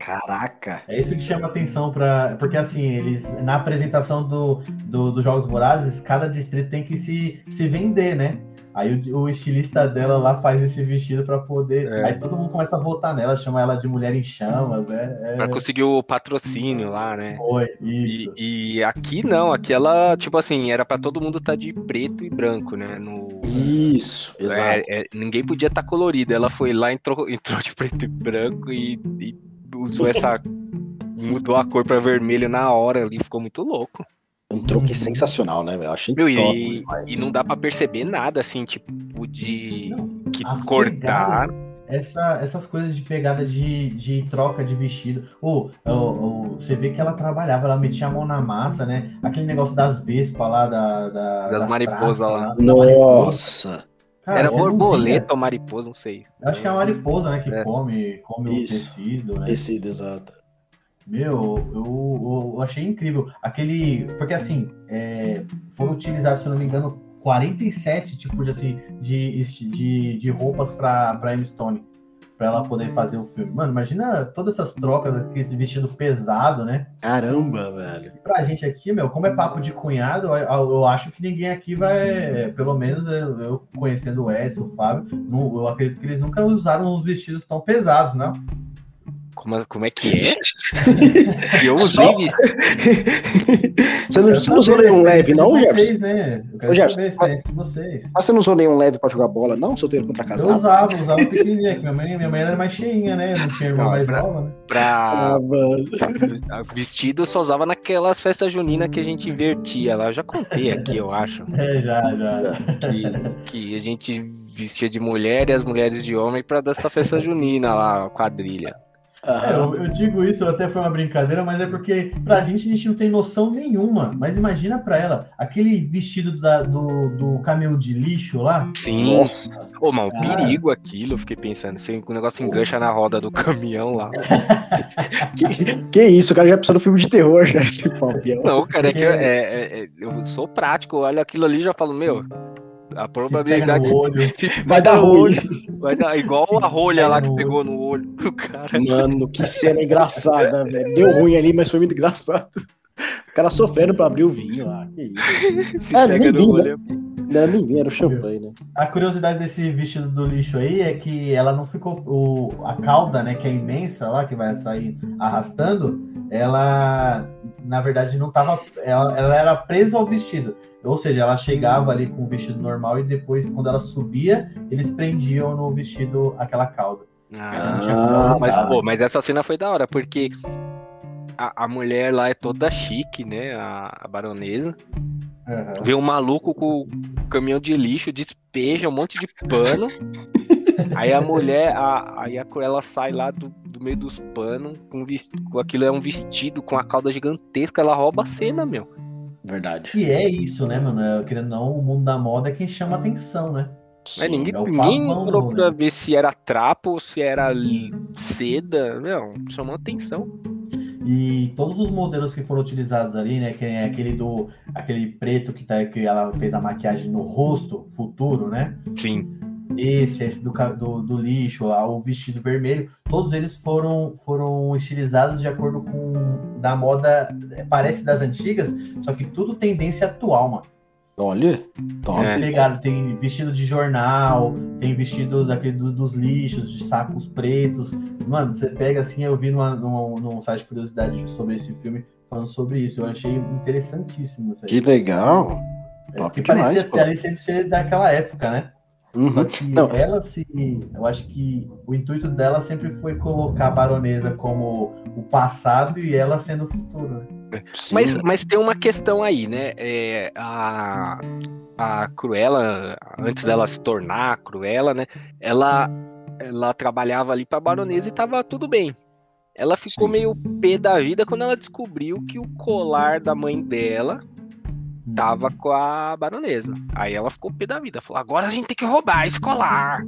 Caraca. É isso que chama atenção para Porque assim, eles. Na apresentação do, do, dos Jogos Vorazes, cada distrito tem que se, se vender, né? Aí o, o estilista dela lá faz esse vestido para poder. É. Aí todo mundo começa a votar nela, chama ela de mulher em chamas. É, Pra é... conseguir o patrocínio lá, né? Foi, E, isso. e aqui não, aqui ela, tipo assim, era pra todo mundo estar de preto e branco, né? No, Isso, exato. É, é, ninguém podia estar colorida. Ela foi lá, entrou, entrou de preto e branco e, e usou essa. mudou a cor pra vermelho na hora ali, ficou muito louco. Um truque sensacional, né? Eu achei Meu, top e, demais. e não dá pra perceber nada assim, tipo, de. Não, que cortar. pegadas, essa, essas coisas de pegada de, de troca de vestido. Ou você vê que ela trabalhava, ela metia a mão na massa, né? Aquele negócio das vespas lá, da, da- Das mariposas traças lá. da mariposa. Nossa. Cara, Era borboleta ou mariposa, não sei. Eu acho que é a mariposa, né? Que É. come, come Isso. o tecido, né? Tecido, exato. Meu, eu, eu, eu achei incrível. Aquele. Porque assim, é, foram utilizados, se eu não me engano, 47 tipos de, assim, de, de, de roupas pra, pra Emma Stone. Pra ela poder fazer o filme. Mano, imagina todas essas trocas, com esse vestido pesado, né? Caramba, velho. E pra gente aqui, meu, como é papo de cunhado, eu, eu acho que ninguém aqui vai. Pelo menos eu, eu conhecendo o Wes, o Fábio, não- eu acredito que eles nunca usaram uns vestidos tão pesados, não. Como, como é que é? Eu Só- usei. Você não, Eu você não usou nenhum leve, não, Jefferson? vocês, né? Eu quero Ô, Jefferson, saber a experiência de vocês. Mas você não usou nenhum leve pra jogar bola, não? Solteiro contra Eu casado? usava, usava pequenininha, que minha mãe, minha mãe era mais cheinha, né? Não tinha irmã Não, mais pra- nova, né? Pra mano. vestido eu só usava naquelas festas juninas que a gente invertia lá. Eu já contei aqui, eu acho. É, já, já. Que, que a gente vestia de mulher e as mulheres de homem pra dessa festa junina lá, quadrilha. É, eu, eu, digo isso, até foi uma brincadeira, mas é porque pra gente a gente não tem noção nenhuma. Mas imagina pra ela, aquele vestido da, do, do caminhão de lixo lá. Sim. Nossa. Ô, mano, ah. perigo aquilo, eu fiquei pensando. Se o negócio engancha na roda do caminhão lá. que, que, isso, o cara já pensou no filme de terror já, esse Não, cara, é que é, é, é, eu sou prático, olha aquilo ali e já falo, meu, a probabilidade vai dar ruim. Vai dar igual a rolha lá que pegou no olho do cara. Mano, que cena engraçada, velho. Deu ruim ali, mas foi muito engraçado. O cara sofrendo pra abrir o vinho lá. Que isso. Se é, pega no olho. Não era nem vinho, era o champanhe, né? A curiosidade desse vestido do lixo aí é que ela não ficou. O, a cauda, né, que é imensa lá, que vai sair arrastando, ela na verdade não tava. Ela, ela era presa ao vestido. Ou seja, ela chegava ali com o vestido normal e depois, quando ela subia, eles prendiam no vestido aquela cauda. Ah, mas, pô, mas essa cena foi da hora, porque a, a mulher lá é toda chique, né? A, a baronesa. Uhum. Vê um maluco com o caminhão de lixo, despeja um monte de pano. aí a mulher, a, aí a Cruella sai lá do, do meio dos panos, com, com aquilo é um vestido com a cauda gigantesca, ela rouba a cena, meu. Verdade. E é isso, né, mano? Eu, querendo não, o mundo da moda é quem chama atenção, né? Sim, Mas ninguém, é ninguém procura né? ver se era trapo ou se era seda. Não, chamou atenção. E todos os modelos que foram utilizados ali, né? Que é aquele do. aquele preto que, tá, que ela fez a maquiagem no rosto futuro, né? Sim esse, esse do, do, do lixo, o vestido vermelho, todos eles foram, foram estilizados de acordo com da moda, é, parece das antigas, só que tudo tendência atual, mano. Olha, top. É. Ligado, tem vestido de jornal, tem vestido daquele do, dos lixos, de sacos pretos. Mano, você pega assim, eu vi numa, num, num site de curiosidade sobre esse filme falando sobre isso. Eu achei interessantíssimo. Que legal. É, que parecia até sempre ser daquela época, né? Uhum. Só que Não. ela se. Eu acho que o intuito dela sempre foi colocar a baronesa como o passado e ela sendo o futuro. Né? Mas, mas tem uma questão aí, né? É, a, a Cruella, antes dela se tornar a Cruella, né? Ela, ela trabalhava ali pra baronesa e tava tudo bem. Ela ficou Sim. meio pé da vida quando ela descobriu que o colar da mãe dela tava com a baronesa. Aí ela ficou pé da vida. Falou: agora a gente tem que roubar, escolar.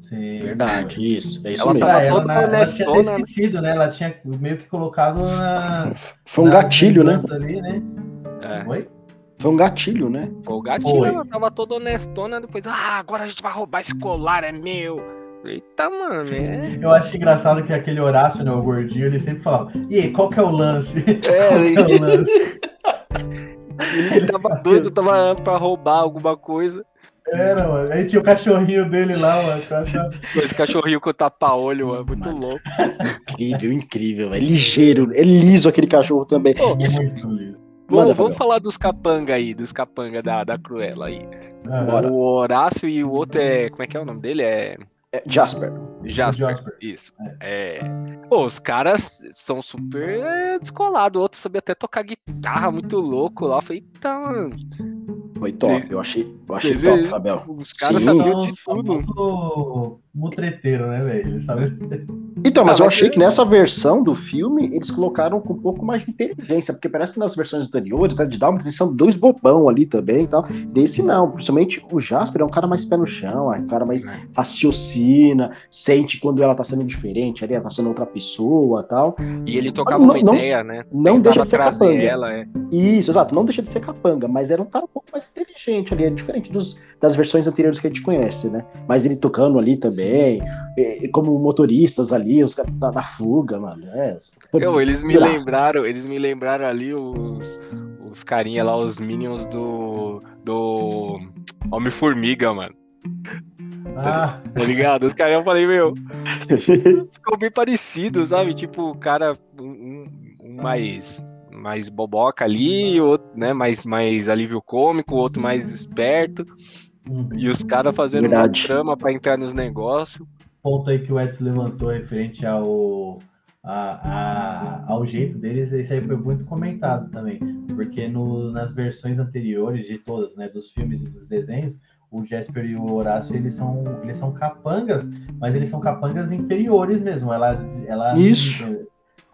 Sim, verdade, isso. É isso ela mesmo. Ela, ela, ela tinha até esquecido, né? Ela tinha meio que colocado na. Foi um gatilho, né? Ali, né? É. Foi? Foi um gatilho, né? Foi o gatilho, Foi. ela tava toda honestona, depois, ah, agora a gente vai roubar esse colar, é meu. Eita, mano, é... Eu acho engraçado que aquele Horácio, né, o gordinho, ele sempre falava, e aí, qual que é o lance? É, qual que é o lance? Ele tava doido, tava pra roubar alguma coisa. Era, mano. Aí tinha o cachorrinho dele lá, mano. Esse cachorrinho com tapa-olho, mano. Muito mano. louco. Incrível, incrível. É ligeiro. É liso aquele cachorro também. Oh, Isso... Muito liso. Vamos, vamos falar dos capanga aí, dos capanga da, da Cruella aí. Ah, o Horácio e o outro é. Como é que é o nome dele? É. É Jasper. Jasper. Jasper. Isso. É. é... Pô, os caras são super é, descolados. O outro sabia até tocar guitarra muito louco lá. Eu falei, eita, mano. Foi top, Cês... eu achei, eu achei top, Fabel. Os caras sabiam de tudo. Mutreteiro, né, velho? Sabe? Então, mas eu achei que nessa versão do filme eles colocaram com um pouco mais de inteligência, porque parece que nas versões anteriores, né, de dar uma atenção dois bobão ali também e tal. Desse não, principalmente o Jasper é um cara mais pé no chão, é um cara mais raciocina, sente quando ela tá sendo diferente, ali ela tá sendo outra pessoa tal. E ele tocava não, uma não, ideia, né? Não deixa de ser capanga. Ela, é. Isso, exato, não deixa de ser capanga, mas era um cara um pouco mais inteligente ali, é diferente dos, das versões anteriores que a gente conhece, né? Mas ele tocando ali também, como motoristas ali, os caras na, fuga, mano. É, Eu, eles me lembraram, eles me lembraram ali os, os carinha lá, os minions do. do. Homem-Formiga, mano. Ah. Tá ligado? Os caras eu falei, meu. Ficou bem parecido, sabe? Tipo, o cara um, um mais mais boboca ali, outro, né, mais, mais alívio cômico, o outro mais esperto. Uhum. E os caras fazendo Verdade. uma trama para entrar nos negócios. Ponto aí que o Edson levantou referente ao, a, a, ao jeito deles, isso aí foi muito comentado também. Porque no, nas versões anteriores de todas, né, dos filmes e dos desenhos, o Jasper e o Horácio, eles são, eles são capangas, mas eles são capangas inferiores mesmo. Ela, ela Isso.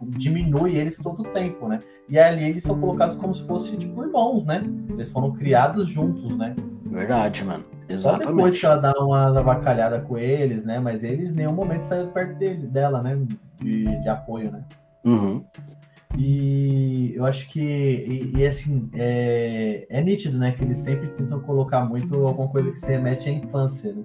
diminui eles todo o tempo, né? E ali eles são colocados como se fossem tipo irmãos, né? Eles foram criados juntos, né? Verdade, mano. Só depois Exatamente. que ela dá uma avacalhada com eles, né? Mas eles em nenhum momento saíram perto dele, dela, né? De, de apoio, né? Uhum. E eu acho que, e, e, assim, é, é nítido, né? Que eles sempre tentam colocar muito alguma coisa que se remete à infância, né?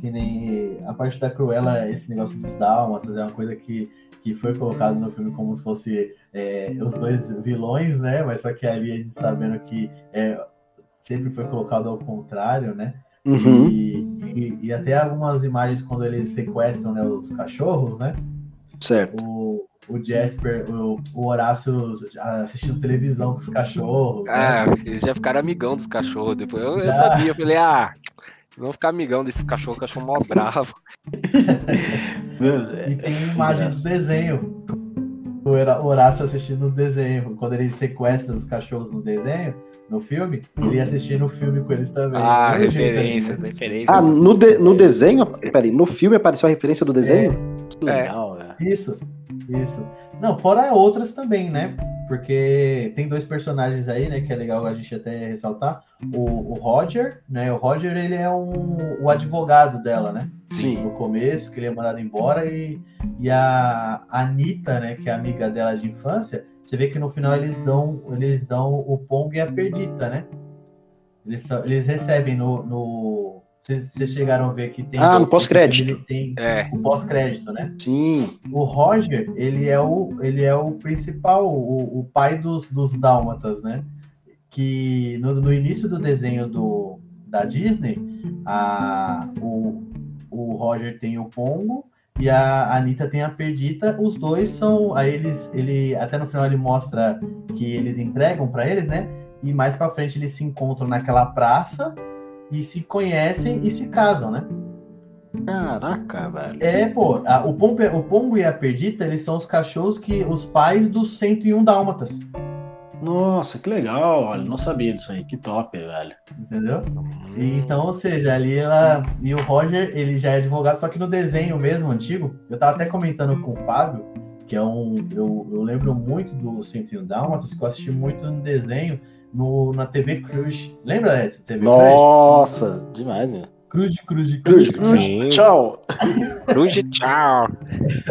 Que nem a parte da Cruella, esse negócio dos Dálmatas, é uma coisa que, que foi colocado no filme como se fosse é, os dois vilões, né? Mas só que ali a gente sabendo que é, sempre foi colocado ao contrário, né? Uhum. E, e, e até algumas imagens quando eles sequestram né, os cachorros, né? Certo. o, o Jasper, o, o Horácio assistindo televisão com os cachorros. né? Ah, eles já ficaram amigão dos cachorros. Depois eu, eu sabia, eu falei, ah, vamos ficar amigão desse cachorro, cachorro mó bravo. E tem imagem do desenho. O Horácio assistindo o desenho. Quando ele sequestra os cachorros no desenho, no filme, ele ia assistindo o filme com eles também. Ah, referências, né? referências. Ah, no, de- no desenho. Peraí, no filme apareceu a referência do desenho? Que É. legal, velho. Isso, isso. Não, fora outras também, né? Porque tem dois personagens aí, né? Que é legal a gente até ressaltar. O, o Roger, né? O Roger, ele é um, o advogado dela, né? Sim. No começo, que ele é mandado embora. E, e a Anitta, né? Que é amiga dela de infância. Você vê que no final eles dão, eles dão o Pong e a Perdita, né? Eles, são- eles recebem no... no vocês vocês chegaram a ver que tem... Ah, no pós-crédito. Ele tem É, o pós-crédito, né? Sim. O Roger, ele é o, ele é o principal, o, o pai dos, dos dálmatas, né? Que no, no início do desenho do, da Disney, a, o, o Roger tem o Pongo e a Anitta tem a Perdita. Os dois são. Aí eles. Ele, até no final ele mostra que eles entregam para eles, né? E mais pra frente eles se encontram naquela praça e se conhecem e se casam, né? Caraca, velho. É, pô, a- o, Pombo, o Pombo e a Perdita, eles são os cachorros que os pais dos 101 dálmatas, Nossa, que legal, olha. Não sabia disso aí. Que top, velho. entendeu? Hum. E, então, ou seja, ali ela e o Roger, ele já é advogado, só que no desenho mesmo antigo, eu tava até comentando com o Fábio, que é um, eu, eu lembro muito do 101 dálmatas, que eu assisti muito no desenho no, na TV Cruz. Lembra essa TV Nossa, demais, velho. Cruz? Cruz, Cruz, Cruz, Cruz. cruz. Sim. Tchau. Cruz de tchau.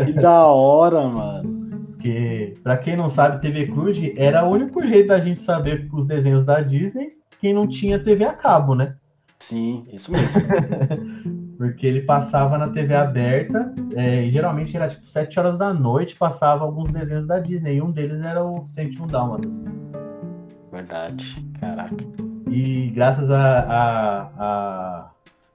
Que da hora, mano. Porque, pra quem não sabe, TV Cruz era o único jeito da gente saber os desenhos da Disney quem não tinha TV a cabo, né? Sim, isso mesmo. Porque ele passava na TV aberta, é, e geralmente era tipo 7 horas da noite, passava alguns desenhos da Disney, e um deles era o 101 Dálmatas. Verdade. Caraca. E graças a, a- a-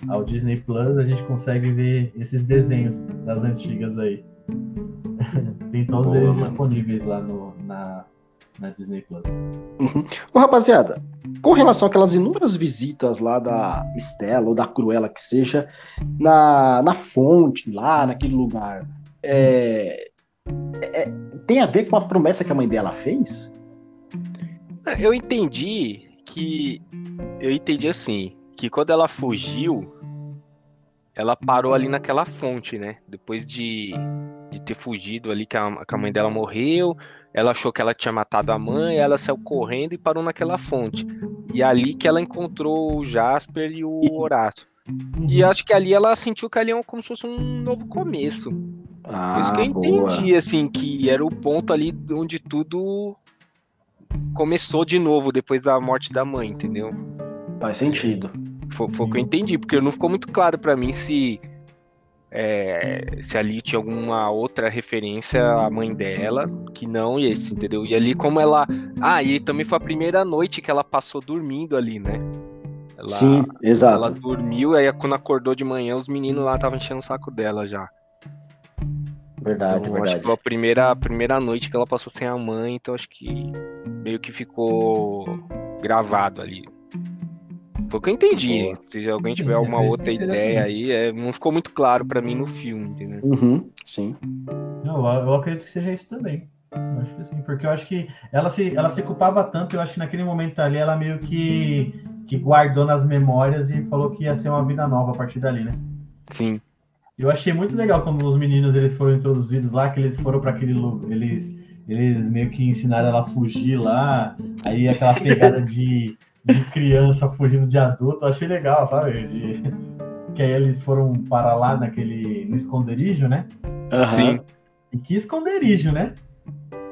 ao Disney Plus, a gente consegue ver esses desenhos das antigas aí. Tem todos Boa, eles mano. disponíveis lá no, na, na Disney Plus. Ô, rapaziada, com relação àquelas inúmeras visitas lá da Estela ou da Cruella, que seja, na, na fonte, lá naquele lugar, é, é- tem a ver com a promessa que a mãe dela fez? Eu entendi que. Eu entendi assim, que quando ela fugiu, ela parou ali naquela fonte, né? Depois de, de ter fugido ali, que a, que a mãe dela morreu, ela achou que ela tinha matado a mãe, ela saiu correndo e parou naquela fonte. E é ali que ela encontrou o Jasper e o Horácio. E acho que ali ela sentiu que ali é como se fosse um novo começo. Por isso Ah, que eu boa. entendi, assim, que era o ponto ali onde tudo começou de novo depois da morte da mãe, entendeu? Faz sentido. Foi, foi o que eu entendi, porque não ficou muito claro pra mim se é, se ali tinha alguma outra referência à mãe dela, que não esse, entendeu? E ali como ela... Ah, e também foi a primeira noite que ela passou dormindo ali, né? Ela, Sim, ela exato. dormiu, aí quando acordou de manhã, os meninos lá estavam enchendo o saco dela já. Verdade, Então, acho verdade. que foi a primeira, a primeira noite que ela passou sem a mãe, então acho que meio que ficou gravado ali. Foi o que eu entendi. Boa. Se alguém tiver alguma acredito outra ideia aí, é, não ficou muito claro pra mim no filme, entendeu? Uhum, sim. Não, eu, eu acredito que seja isso também. Eu acho que sim, porque eu acho que ela se, ela se culpava tanto, eu acho que naquele momento ali ela meio que que guardou nas memórias e falou que ia ser uma vida nova a partir dali, né? Sim. Eu achei muito legal quando os meninos eles foram introduzidos lá, que eles foram para aquele lugar, eles eles meio que ensinaram ela a fugir lá, aí aquela pegada de, de criança fugindo de adulto, eu achei legal, sabe? De, que aí eles foram para lá naquele no esconderijo, né? Uhum. Sim. E que esconderijo, né?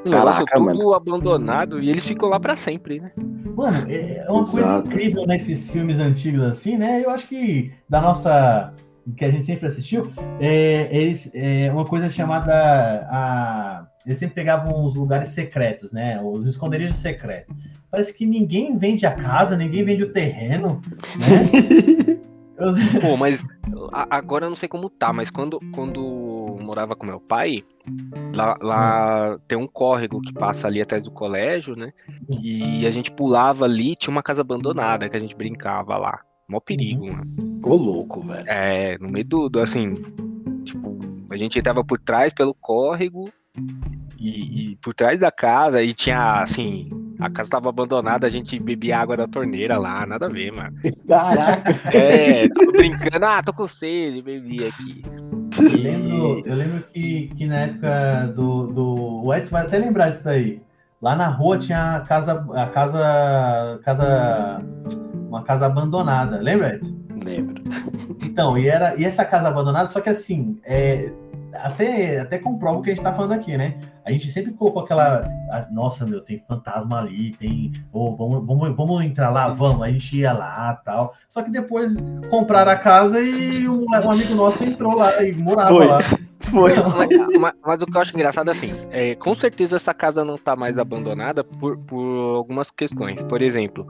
Nossa, Caraca, tudo mano. abandonado e eles ficam lá para sempre, né? Mano, é uma Exato. coisa incrível nesses filmes antigos assim, né? Eu acho que da nossa que a gente sempre assistiu, é, eles, é uma coisa chamada a, eles sempre pegavam os lugares secretos, né? Os esconderijos secretos. Parece que ninguém vende a casa, ninguém vende o terreno, né? Pô, mas agora eu não sei como tá, mas quando, quando morava com meu pai, lá, lá tem um córrego que passa ali atrás do colégio, né? E a gente pulava ali, tinha uma casa abandonada que a gente brincava lá. Mó perigo, uhum. mano. Ô louco, velho. É, no meio do, do assim, tipo, a gente entrava por trás pelo córrego e, e, por trás da casa e tinha assim a casa estava abandonada, a gente bebia água da torneira lá, nada a ver, mano. Caraca! É, tava brincando, ah, tô com sede, bebi aqui. Eu lembro, eu lembro que, que na época do, do. O Edson vai até lembrar disso daí. Lá na rua tinha a casa. A casa. casa uma casa abandonada. Lembra, Edson? Lembro. Então, e, era, e essa casa abandonada, só que assim, é, até, até comprova o que a gente tá falando aqui, né? A gente sempre colocou aquela. Nossa, meu, tem fantasma ali, tem. Oh, vamos, vamos, vamos entrar lá, vamos, a gente ia lá tal. Só que depois compraram a casa e um, um amigo nosso entrou lá e morava Foi. lá. Foi. Mas, mas, o que eu acho engraçado é assim, é, com certeza essa casa não tá mais abandonada por, por algumas questões. Por exemplo,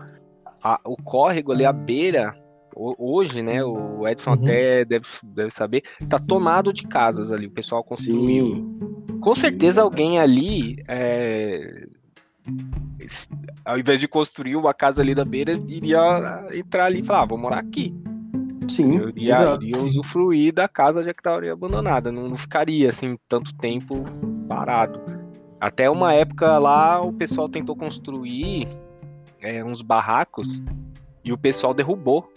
a, o córrego ali à beira hoje, né, o Edson uhum. até deve, deve saber, tá tomado de casas ali, o pessoal construiu. Sim. Com certeza alguém ali, é, ao invés de construir uma casa ali da beira, iria entrar ali e falar, ah, vou morar aqui. Sim, eu iria, iria usufruir da casa já que estaria abandonada, não, não ficaria assim tanto tempo parado. Até uma época lá o pessoal tentou construir é, uns barracos e o pessoal derrubou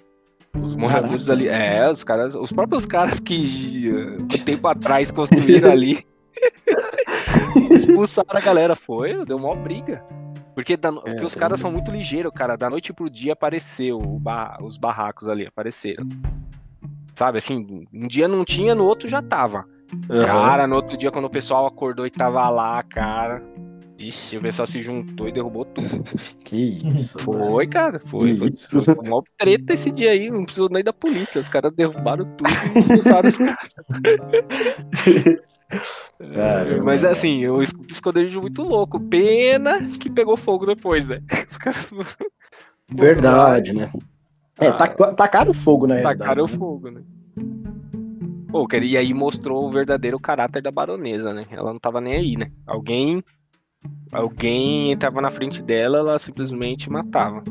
os moradores ali. É, os caras. Os próprios caras que um tempo atrás construíram ali. expulsaram a galera. Foi, deu uma briga. Porque, da, é, porque os caras são muito ligeiros, cara. Da noite pro dia apareceu bar, os barracos ali, apareceram. Sabe, assim, um dia não tinha, no outro já tava. Uhum. Cara, no outro dia, quando o pessoal acordou e tava lá, cara, Ixi, o pessoal se juntou e derrubou tudo. Que isso. Foi, cara. Foi. foi, foi uma treta esse dia aí. Não precisou nem da polícia. Os caras derrubaram tudo e botaram é, mas assim, o esconderijo muito louco. Pena que pegou fogo depois, né? Verdade, né? É, ah, tacaram o fogo, né? Tacaram o fogo, né? Pô, e aí mostrou o verdadeiro caráter da baronesa, né? Ela não tava nem aí, né? Alguém Alguém entrava na frente dela, ela simplesmente matava.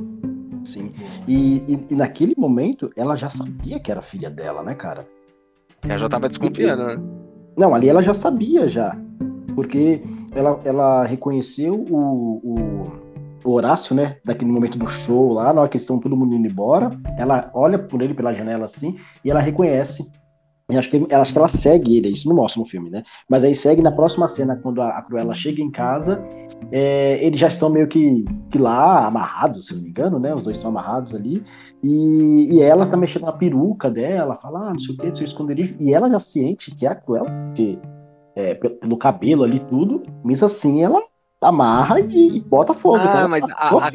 Sim. E, e, e, naquele momento, ela já sabia que era filha dela, né, cara? Ela já tava desconfiando, né? Não, ali ela já sabia já. Porque ela, ela reconheceu o, o, o Horácio, né? Daquele momento do show lá, na hora que estão todo mundo indo embora. Ela olha por ele pela janela assim e ela reconhece eu acho que, acho que ela segue ele, isso não mostra no filme, né? Mas aí segue na próxima cena, quando a, a Cruella chega em casa, é, eles já estão meio que, que, lá amarrados, se não me engano, né? Os dois estão amarrados ali. E, e ela tá mexendo na peruca dela, fala, ah, não sei o que, do seu esconderijo. E ela já ciente que é a Cruella, porque é, pelo cabelo ali tudo, mas assim ela amarra e, e bota fogo. Ah, então, mas a, a, a,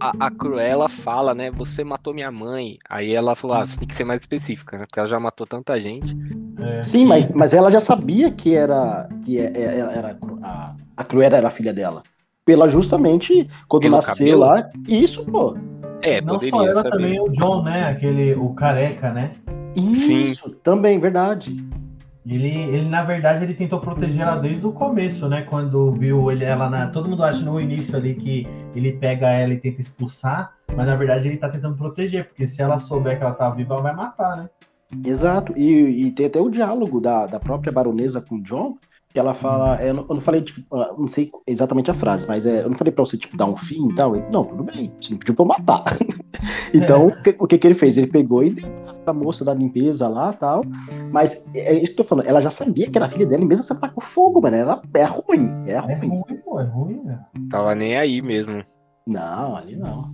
a Cruella fala, né? Você matou minha mãe. Aí ela falou, ah, você tem que ser mais específica, né? Porque ela já matou tanta gente. É. Sim, mas, mas ela já sabia que era que é, é, era, a, a Cruella era a filha dela. Pela justamente quando Pelo nasceu cabelo? lá. Isso, pô. É, Não poderia, só ela também. também o John, né? Aquele, o careca, né? Isso, Sim. também, verdade. Ele, ele, na verdade, ele tentou proteger ela desde o começo, né? Quando viu ele, ela na. Todo mundo acha no início ali que ele pega ela e tenta expulsar, mas na verdade ele tá tentando proteger, porque se ela souber que ela tá viva, ela vai matar, né? Exato, e, e tem até o diálogo da, da própria baronesa com o John, Que ela fala, é, eu não, eu não falei, tipo, ah, não sei exatamente a frase, mas é, eu não falei pra você, tipo, dar um fim e tal. Ele, não, tudo bem, você não pediu pra eu matar. então, o que, o que que ele fez? Ele pegou e deu pra moça da limpeza lá e tal. Mas, é isso que eu tô falando, ela já sabia que era filha dela, e mesmo assim ela tá com fogo, mano. Ela é ruim, é É ruim. ruim, pô, é ruim, né? Tava nem aí mesmo. Não, ali não.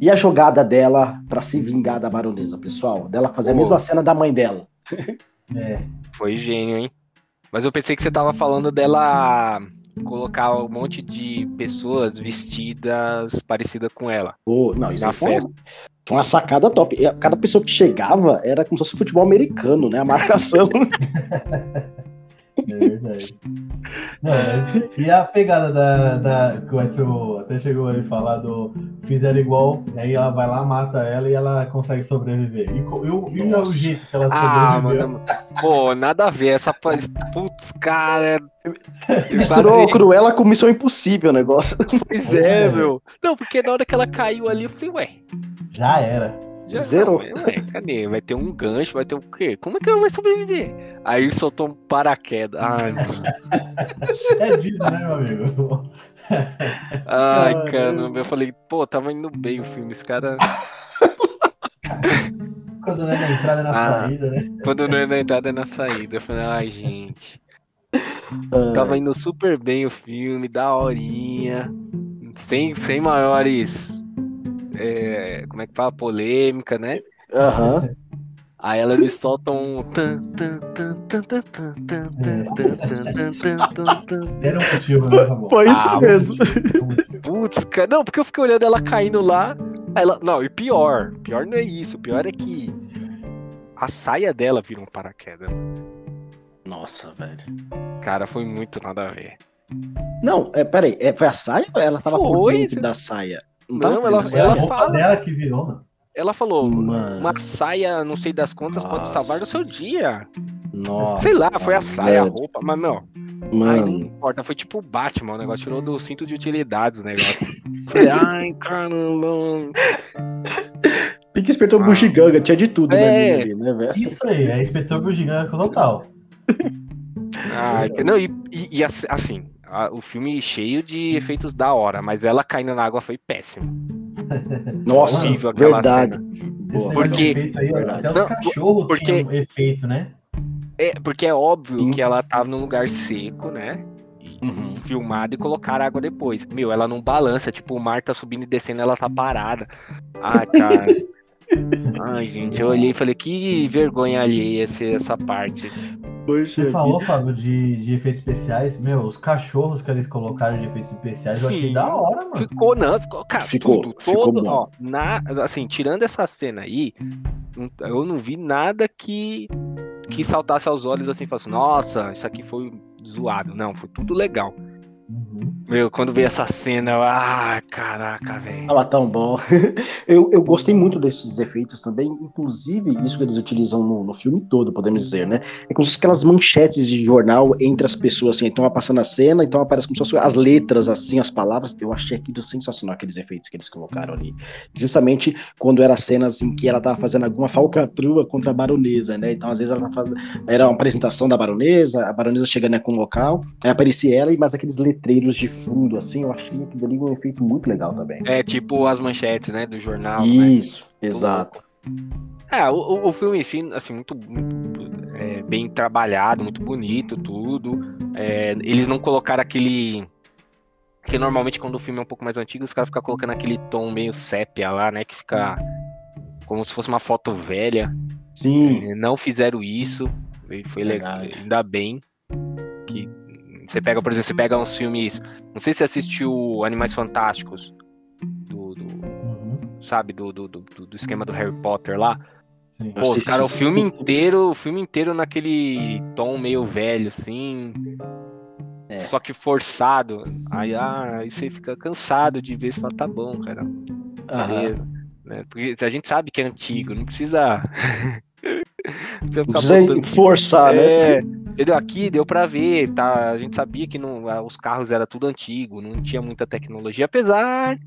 E a jogada dela pra se vingar da baronesa, pessoal? Dela fazer a mesma cena da mãe dela. É. Foi gênio, hein? Mas eu pensei que você tava falando dela colocar um monte de pessoas vestidas parecidas com ela. Pô, não, isso foi uma, uma sacada top. Cada pessoa que chegava era como se fosse futebol americano, né? A marcação. É verdade. Não, mas- e a pegada da, da. Que o Edson até chegou a falar do. Fizeram igual, aí ela vai lá, mata ela e ela consegue sobreviver. E, co- e o, jeito que ela Ah, sobreviveu. mano. Pô, nada a ver. Essa. Putz, cara. Misturou Cruella com Missão Impossível o negócio. Pois é, meu. Não, porque na hora que ela caiu ali, eu falei, ué. Já era. Já, Zero. não, ué, cadê? Vai ter um gancho, vai ter o quê? Como é que ela vai sobreviver? Aí soltou um paraquedas. Ai, mano. É Disney, né, meu amigo? Ai, caramba. Eu falei, pô, tava indo bem o filme. Esse cara. Quando não é na entrada é na Ah. saída, né? Quando não é na entrada, é na saída. Eu falei, ai, gente. Ah, Tava indo super bem o filme, da horinha. Sem, sem maiores é, como é que fala? Polêmica, né? Aham. Uhum. Aí elas me soltam um. Era um né? Foi isso ah, mesmo. Putz, cara. Não, porque eu fiquei olhando ela caindo lá. Ela... Não, e pior. Pior não é isso. Pior é que a saia dela vira um paraquedas. Nossa, velho. Cara, foi muito nada a ver. Não, é, peraí, é, foi a saia ou ela tava foi, por dentro você... da saia? Não, tava por ela- dentro da Foi a ela fala- dela que virou, mano. Ela falou, Mano. uma saia, não sei das pode Nossa. salvar o seu dia. Nossa. sei lá, foi a saia, a roupa, mas não. Ai, não Mano, importa, foi tipo o Batman, o negócio tirou do cinto de utilidades o negócio. Falei, Ai, caramba. Pique Espertou Ah. Bugiganga, tinha de tudo É. né, ali, né, velho? Isso aí, é inspetor bugiganga total. Ai, não, e, e- e ass- assim, a- o filme cheio de efeitos da hora, mas ela caindo na água foi péssimo. Nossa, aquela verdade. cena. Boa, Porque- aí, verdade. até os Não, cachorros porque- tinham efeito, né? É, porque é óbvio Sim. que ela tava num lugar seco, né? Uhum. Filmado e colocaram água depois. Meu, ela não balança, tipo, o mar tá subindo e descendo, ela tá parada. Ai, cara. Ai, gente, eu olhei e falei, que vergonha alheia ser essa parte. Você falou, Fábio, de, de efeitos especiais. Meu, os cachorros que eles colocaram de efeitos especiais, eu achei Sim. da hora, mano. Ficou, não, ficou, cara, Ficou, tudo, ficou todo, bom. ó, na, assim, tirando essa cena aí, eu não vi nada que que saltasse aos olhos assim, falasse, nossa, isso aqui foi zoado. Não, foi tudo legal. Uhum. Meu, quando veio essa cena, eu, ah, caraca, velho. Tava tão bom. Eu, eu gostei muito desses efeitos também, inclusive isso que eles utilizam no, no filme todo, podemos dizer, né? É como se aquelas manchetes de jornal entre as pessoas, assim, então passando a cena, então aparece como se fossem as letras, assim, as palavras. Eu achei aquilo sensacional, aqueles efeitos que eles colocaram ali. Justamente quando era cenas em que ela tava fazendo alguma falcatrua contra a baronesa, né? Então, às vezes, ela fazendo... era uma apresentação da baronesa, a baronesa chegando com um local, aí aparecia ela e mais aqueles letreiros de fundo, assim, eu achei aquilo ali um efeito muito legal também. É tipo as manchetes, né, do jornal. né? Isso, exato. É, o, o- filme em si, assim, muito, muito, é, bem trabalhado, muito bonito, tudo. É, eles não colocaram aquele. Porque normalmente quando o filme é um pouco mais antigo, os caras ficam colocando aquele tom meio sépia lá, né? Que fica como se fosse uma foto velha. Sim. É, Não fizeram isso. Foi legal. Verdade. Ainda bem que você pega, por exemplo, você pega uns filmes. Não sei se você assistiu Animais Fantásticos. Do, do- Uhum. sabe, do, do, do, do esquema do Harry Potter lá. Sim. Pô, os cara, o filme inteiro, o filme inteiro naquele tom meio velho, assim. É. Só que forçado. Aí, ah, aí você fica cansado de ver, você fala, tá bom, cara. Aham. Beleza. Né? Porque a gente sabe que é antigo, não precisa. botando- forçar, né? É, entendeu? Aqui deu pra ver, tá? A gente sabia que não, os carros eram tudo antigo, não tinha muita tecnologia, apesar.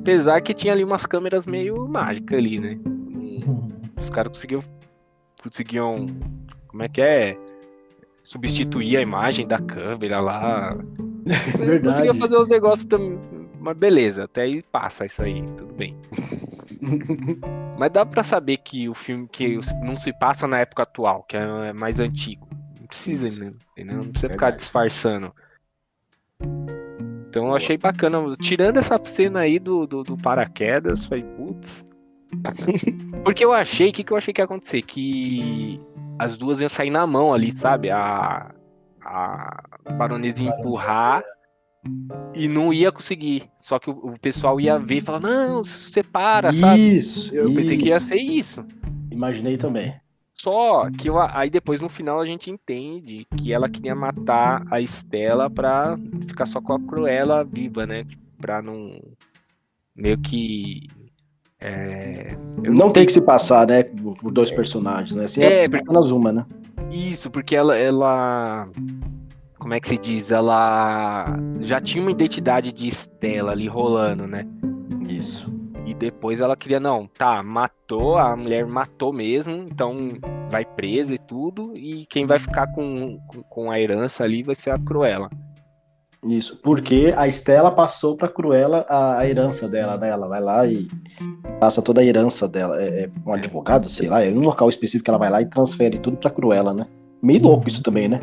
Apesar que tinha ali umas câmeras meio mágicas ali, né? Não- os caras conseguiam. Conseguiam. Como é que é? substituir a imagem da câmera lá. Verdade. Eu queria fazer os negócios também. Mas beleza, até aí passa isso aí, tudo bem. Mas dá pra saber que o filme que não se passa na época atual, que é mais antigo. Não precisa, né? entendeu? Não precisa ficar Verdade. disfarçando. Então eu achei bacana. Tirando essa cena aí do, do, do paraquedas, falei, putz. Porque eu achei, o que, que eu achei que ia acontecer? Que as duas iam sair na mão ali, sabe? A, a baronesa ia empurrar e não ia conseguir. Só que o, pessoal ia ver e falar, não, separa, sabe? Isso, Eu pensei que ia isso. ser isso. Imaginei também. Só que eu, aí depois no final a gente entende que ela queria matar a Estela pra ficar só com a Cruella viva, né? Pra não. Meio que. É, eu Não tem que se passar, né? Por dois personagens, né? Assim, É, é, porque- apenas uma, né? Isso, porque ela, ela. Como é que se diz? Ela já tinha uma identidade de Estela ali rolando, né? Isso. E depois ela queria, não, tá, matou, a mulher matou mesmo, então vai presa e tudo, e quem vai ficar com, com, com a herança ali vai ser a Cruella. Isso. Porque a Estela passou pra Cruella a, a herança dela, né? Ela vai lá e passa toda a herança dela. É, é um advogado, sei lá, é um local específico que ela vai lá e transfere tudo pra Cruella, né? Meio louco isso também, né?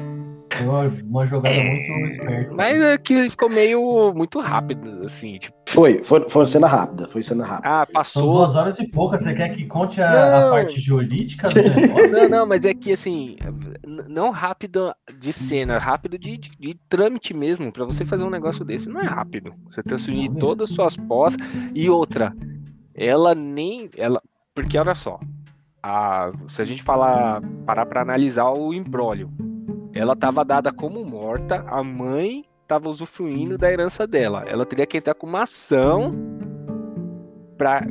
Foi uma, uma jogada É, muito esperta. Mas é que ficou meio muito rápido, assim, tipo, Foi, foi, foi cena rápida, foi cena rápida. ah, São passou. duas horas e pouca. Você quer que conte a, a parte jurídica do negócio? Não, não, mas é que assim, não rápido de cena, rápido de, de, de trâmite mesmo. Pra você fazer um negócio desse, não é rápido. Você transferir Não mesmo. todas as suas posses. E outra, ela nem. ela Porque olha só, a, se a gente falar, parar pra analisar o embrólio, ela tava dada como morta, a mãe tava usufruindo da herança dela. Ela teria que entrar com uma ação pra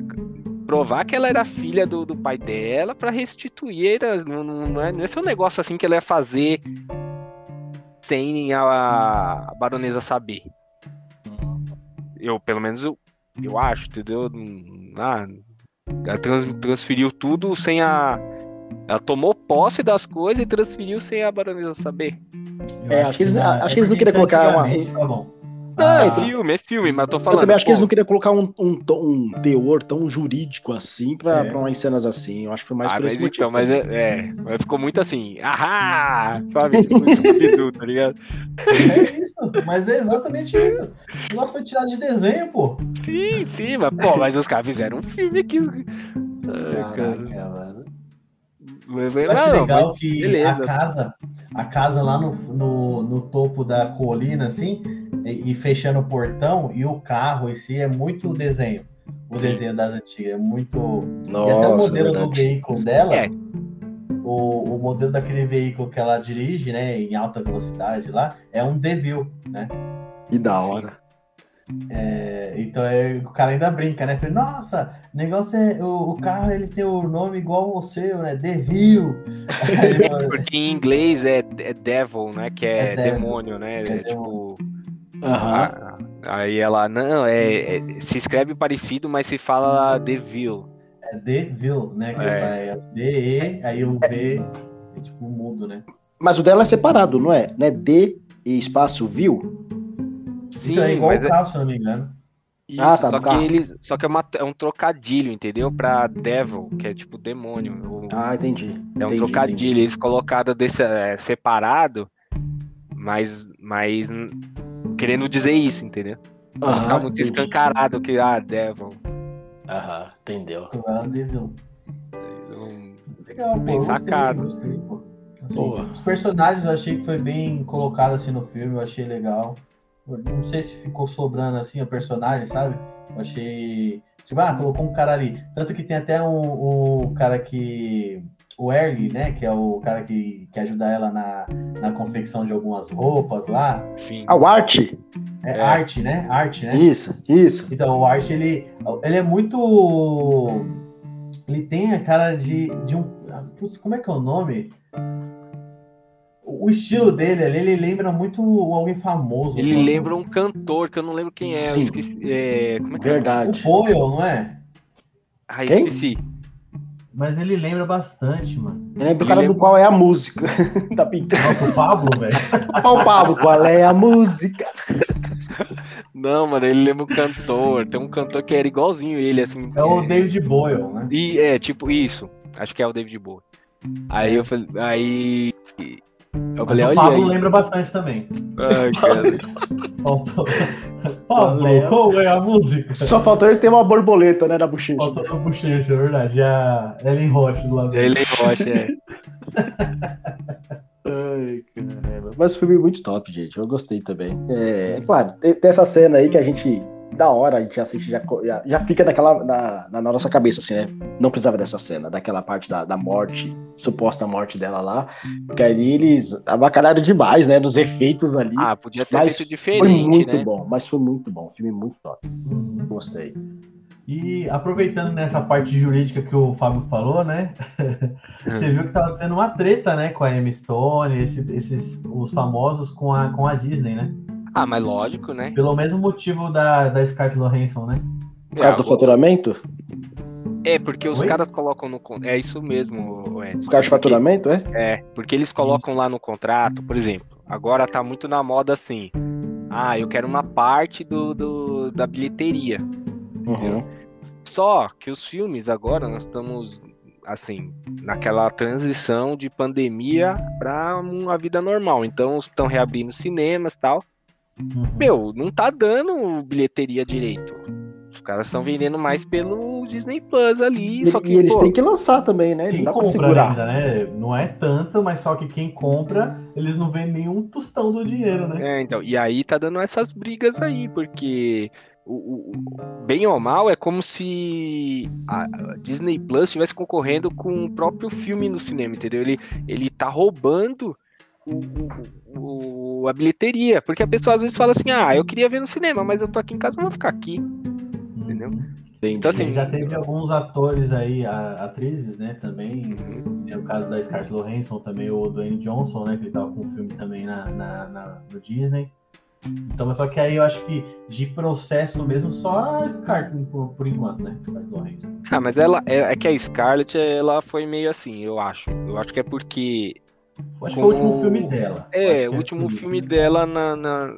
provar que ela era filha do, do pai dela pra restituir. a- Não, não, é, não é ser um negócio assim que ela ia fazer sem a, a baronesa saber. Eu, pelo menos, eu, eu acho, entendeu? Ah, ela trans- transferiu tudo sem a. Ela tomou posse das coisas e transferiu sem a baronesa saber. Eu É, acho que eles- acho que eles não queriam colocar uma- Tá bom. Não, Ah, é filme, é filme, mas eu tô Eu falando. também acho que eles não queriam colocar um, um, um teor tão jurídico assim pra, É. pra umas cenas assim. Eu acho que foi mais ah, por mas esse motivo. então, mas é, é, mas ficou muito assim, ahá, sabe? Tipo, Scooby-Doo, tá ligado? É isso, mas é exatamente isso. O negócio foi tirado de desenho, pô. Sim, sim, mas, pô, mas os caras fizeram um filme aqui. Ai, cara. Caraca, mano. Mas, Eu acho legal que beleza. a casa, a casa lá no, no, no topo da colina, assim, e, e fechando o portão, e o carro em si é muito desenho. O desenho das antigas, é muito. e até o Nossa, modelo do veículo dela, É. o, o modelo daquele veículo que ela dirige, né, em alta velocidade lá, é um Devil, né? Que da hora. É, então é, o cara ainda brinca, né? Fala, Nossa, o negócio é. O, o carro ele tem o nome igual ao seu, né? Devil. Porque em inglês é, é devil, né? Que é, É devil. demônio, né? É É tipo. Ah, aí ela, não, é, é- Se escreve parecido, mas se fala devil. É Devil, né? Que É. vai é D-E, aí o V é tipo mudo, né? Mas o dela é separado, não é? Não é D e espaço viu? Sim, então é igual mas o é, carro, se eu não me engano. isso, Ah, tá, só do que eles. Só que é, uma- é um trocadilho, entendeu? Pra devil, que é tipo demônio. O- Ah, entendi. É um Entendi, trocadilho, entendi. eles colocaram desse, é, separado, mas, mas querendo dizer isso, entendeu? Pra não ficar muito entendi. escancarado que, ah, Devil. Aham, entendeu. Um Devil. Então, Legal, pô. Bem gostei, sacado. gostei, pô. Assim. Os personagens eu achei que foi bem colocado assim no filme, eu achei legal. Não sei se ficou sobrando assim o personagem, sabe? Eu achei. Tipo, ah, colocou um cara ali. Tanto que tem até um, um cara que. O Erly, né? Que é o cara que, que ajuda ela na, na confecção de algumas roupas lá. Sim. Ah, o Art? É, É. arte, né? Arte, né? Isso, isso. Então, o Art, ele, ele é muito. Ele tem a cara de, de um. Putz, como é que é o nome? O estilo dele ali, ele lembra muito alguém famoso. Ele sabe? lembra um cantor que eu não lembro quem é. Sim. é, como é que é? O Verdade. Boyle, não é? Ah, Quem? esqueci. Mas ele lembra bastante, mano. Eu lembro o cara do qual é a música da pintura. Nossa, o Pablo, velho. Qual Pablo? Qual é a música? Não, mano, ele lembra o cantor. Tem um cantor que era igualzinho ele, assim. É o David Boyle, né? E é, tipo, isso. Acho que é o David Bowie. Aí eu falei. Aí. Eu falei, Mas o Pablo aí. lembra bastante também. Ai, cara. Faltou. Pablo, qual é a música? Só faltou ele ter uma borboleta, né, na bochecha. Faltou no bochecha, é verdade. E a Ellen Roche do lado Ele Rocha, é. Ai, caramba. Mas o filme é muito top, gente. Eu gostei também. É, claro, tem, tem essa cena aí que a gente. Da hora, a gente assiste, já, já, já fica naquela, na, na nossa cabeça, assim, né? Não precisava dessa cena, daquela parte da, da morte, suposta morte dela lá. Porque ali eles abacalharam demais, né? Nos efeitos ali. Ah, podia ter mas feito foi diferente, muito né? bom, mas foi muito bom. Filme muito top. Uhum. Gostei. E aproveitando nessa parte jurídica que o Fábio falou, né? Você viu que tava tendo uma treta, né, com a Emma Stone, esse- esses os famosos com a, com a Disney, né? Ah, mas lógico, né? Pelo mesmo motivo da, da Scarlett Johansson, né? Por causa do faturamento? É, porque os Oi? caras colocam no. É isso mesmo, Edson. Por causa do faturamento, é? É, porque eles colocam lá no contrato, por exemplo, agora tá muito na moda assim. Ah, eu quero uma parte do, do- da bilheteria. Uhum. Só que os filmes agora nós estamos assim naquela transição de pandemia para uma vida normal. Então estão reabrindo cinemas e tal. Uhum. Meu, não tá dando bilheteria direito. Os caras estão vendendo mais pelo Disney Plus ali, E, só que e eles pô, têm que lançar também, né? Não Quem dá pra compra segurar. ainda, né? Não é tanto, mas só que quem compra, eles não vêem nenhum tostão do dinheiro, né? É, então, e aí tá dando essas brigas aí, porque o, o- bem ou mal é como se a a Disney Plus estivesse concorrendo com o próprio filme no cinema, entendeu? Ele, ele tá roubando o, o- o- a bilheteria, porque a pessoa às vezes fala assim, ah, eu queria ver no cinema, mas eu tô aqui em casa, eu vou ficar aqui. Entendeu? Então, assim, já teve alguns atores aí, atrizes, né, também. Uhum. Tem o caso da Scarlett Johansson, também o Dwayne Johnson, né, que ele tava com um filme também na, na, na- no Disney. Então, mas só que aí eu acho que de processo mesmo, só a Scarlett por, por enquanto, né, Scarlett Johansson. Ah, mas ela é, é que a Scarlett, ela foi meio assim, eu acho. Eu acho que é porque Acho que foi o último filme dela. É, o que último isso, filme dela na, na-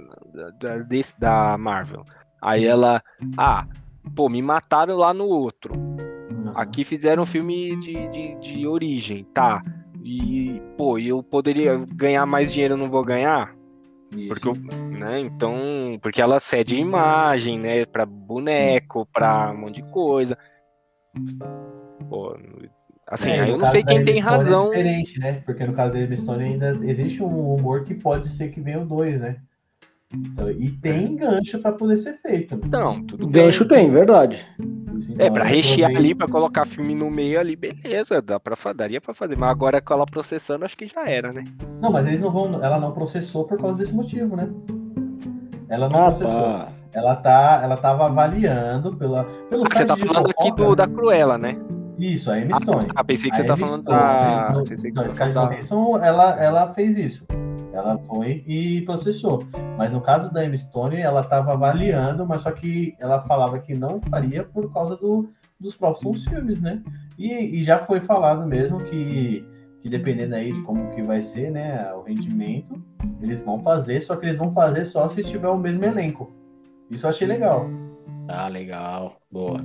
da, da- Marvel. Aí ela, ah, pô, me mataram lá no outro. Uhum. Aqui fizeram um filme de, de, de origem, tá? E, pô, eu poderia ganhar mais dinheiro, eu não vou ganhar? Isso. Porque eu, né? Então, porque ela cede imagem, né? Pra boneco, pra um monte de coisa. Pô, assim, É, aí eu não sei quem tem Stone razão. É diferente, né? Porque no caso da Emma Stone ainda existe um humor que pode ser que venha o dois, né? Então, e tem gancho pra poder ser feito. Não, tudo bem. Gancho tem, verdade. É, Então, pra eu rechear aproveito- ali, pra colocar filme no meio ali, beleza, dá pra, fa- daria pra fazer. Mas agora com ela processando, acho que já era, né? Não, mas eles não vão. Ela não processou por causa desse motivo, né? Ela não Ah, processou. tá. Ela tá, ela tava avaliando pela, pelo Ah, você tá de falando aqui do, da Cruella, né? Isso, a Emma Stone. Ah, pensei que A você tá falando da. que não, Scarlett da- Johansson, ela, ela fez isso. Ela foi e processou. Mas no caso da Emma Stone, ela estava avaliando, mas só que ela falava que não faria por causa do, dos próximos filmes, né? E, e já foi falado mesmo que, que dependendo aí de como que vai ser, né, o rendimento, eles vão fazer, só que eles vão fazer só se tiver o mesmo elenco. Isso eu achei legal. Ah, legal. Boa.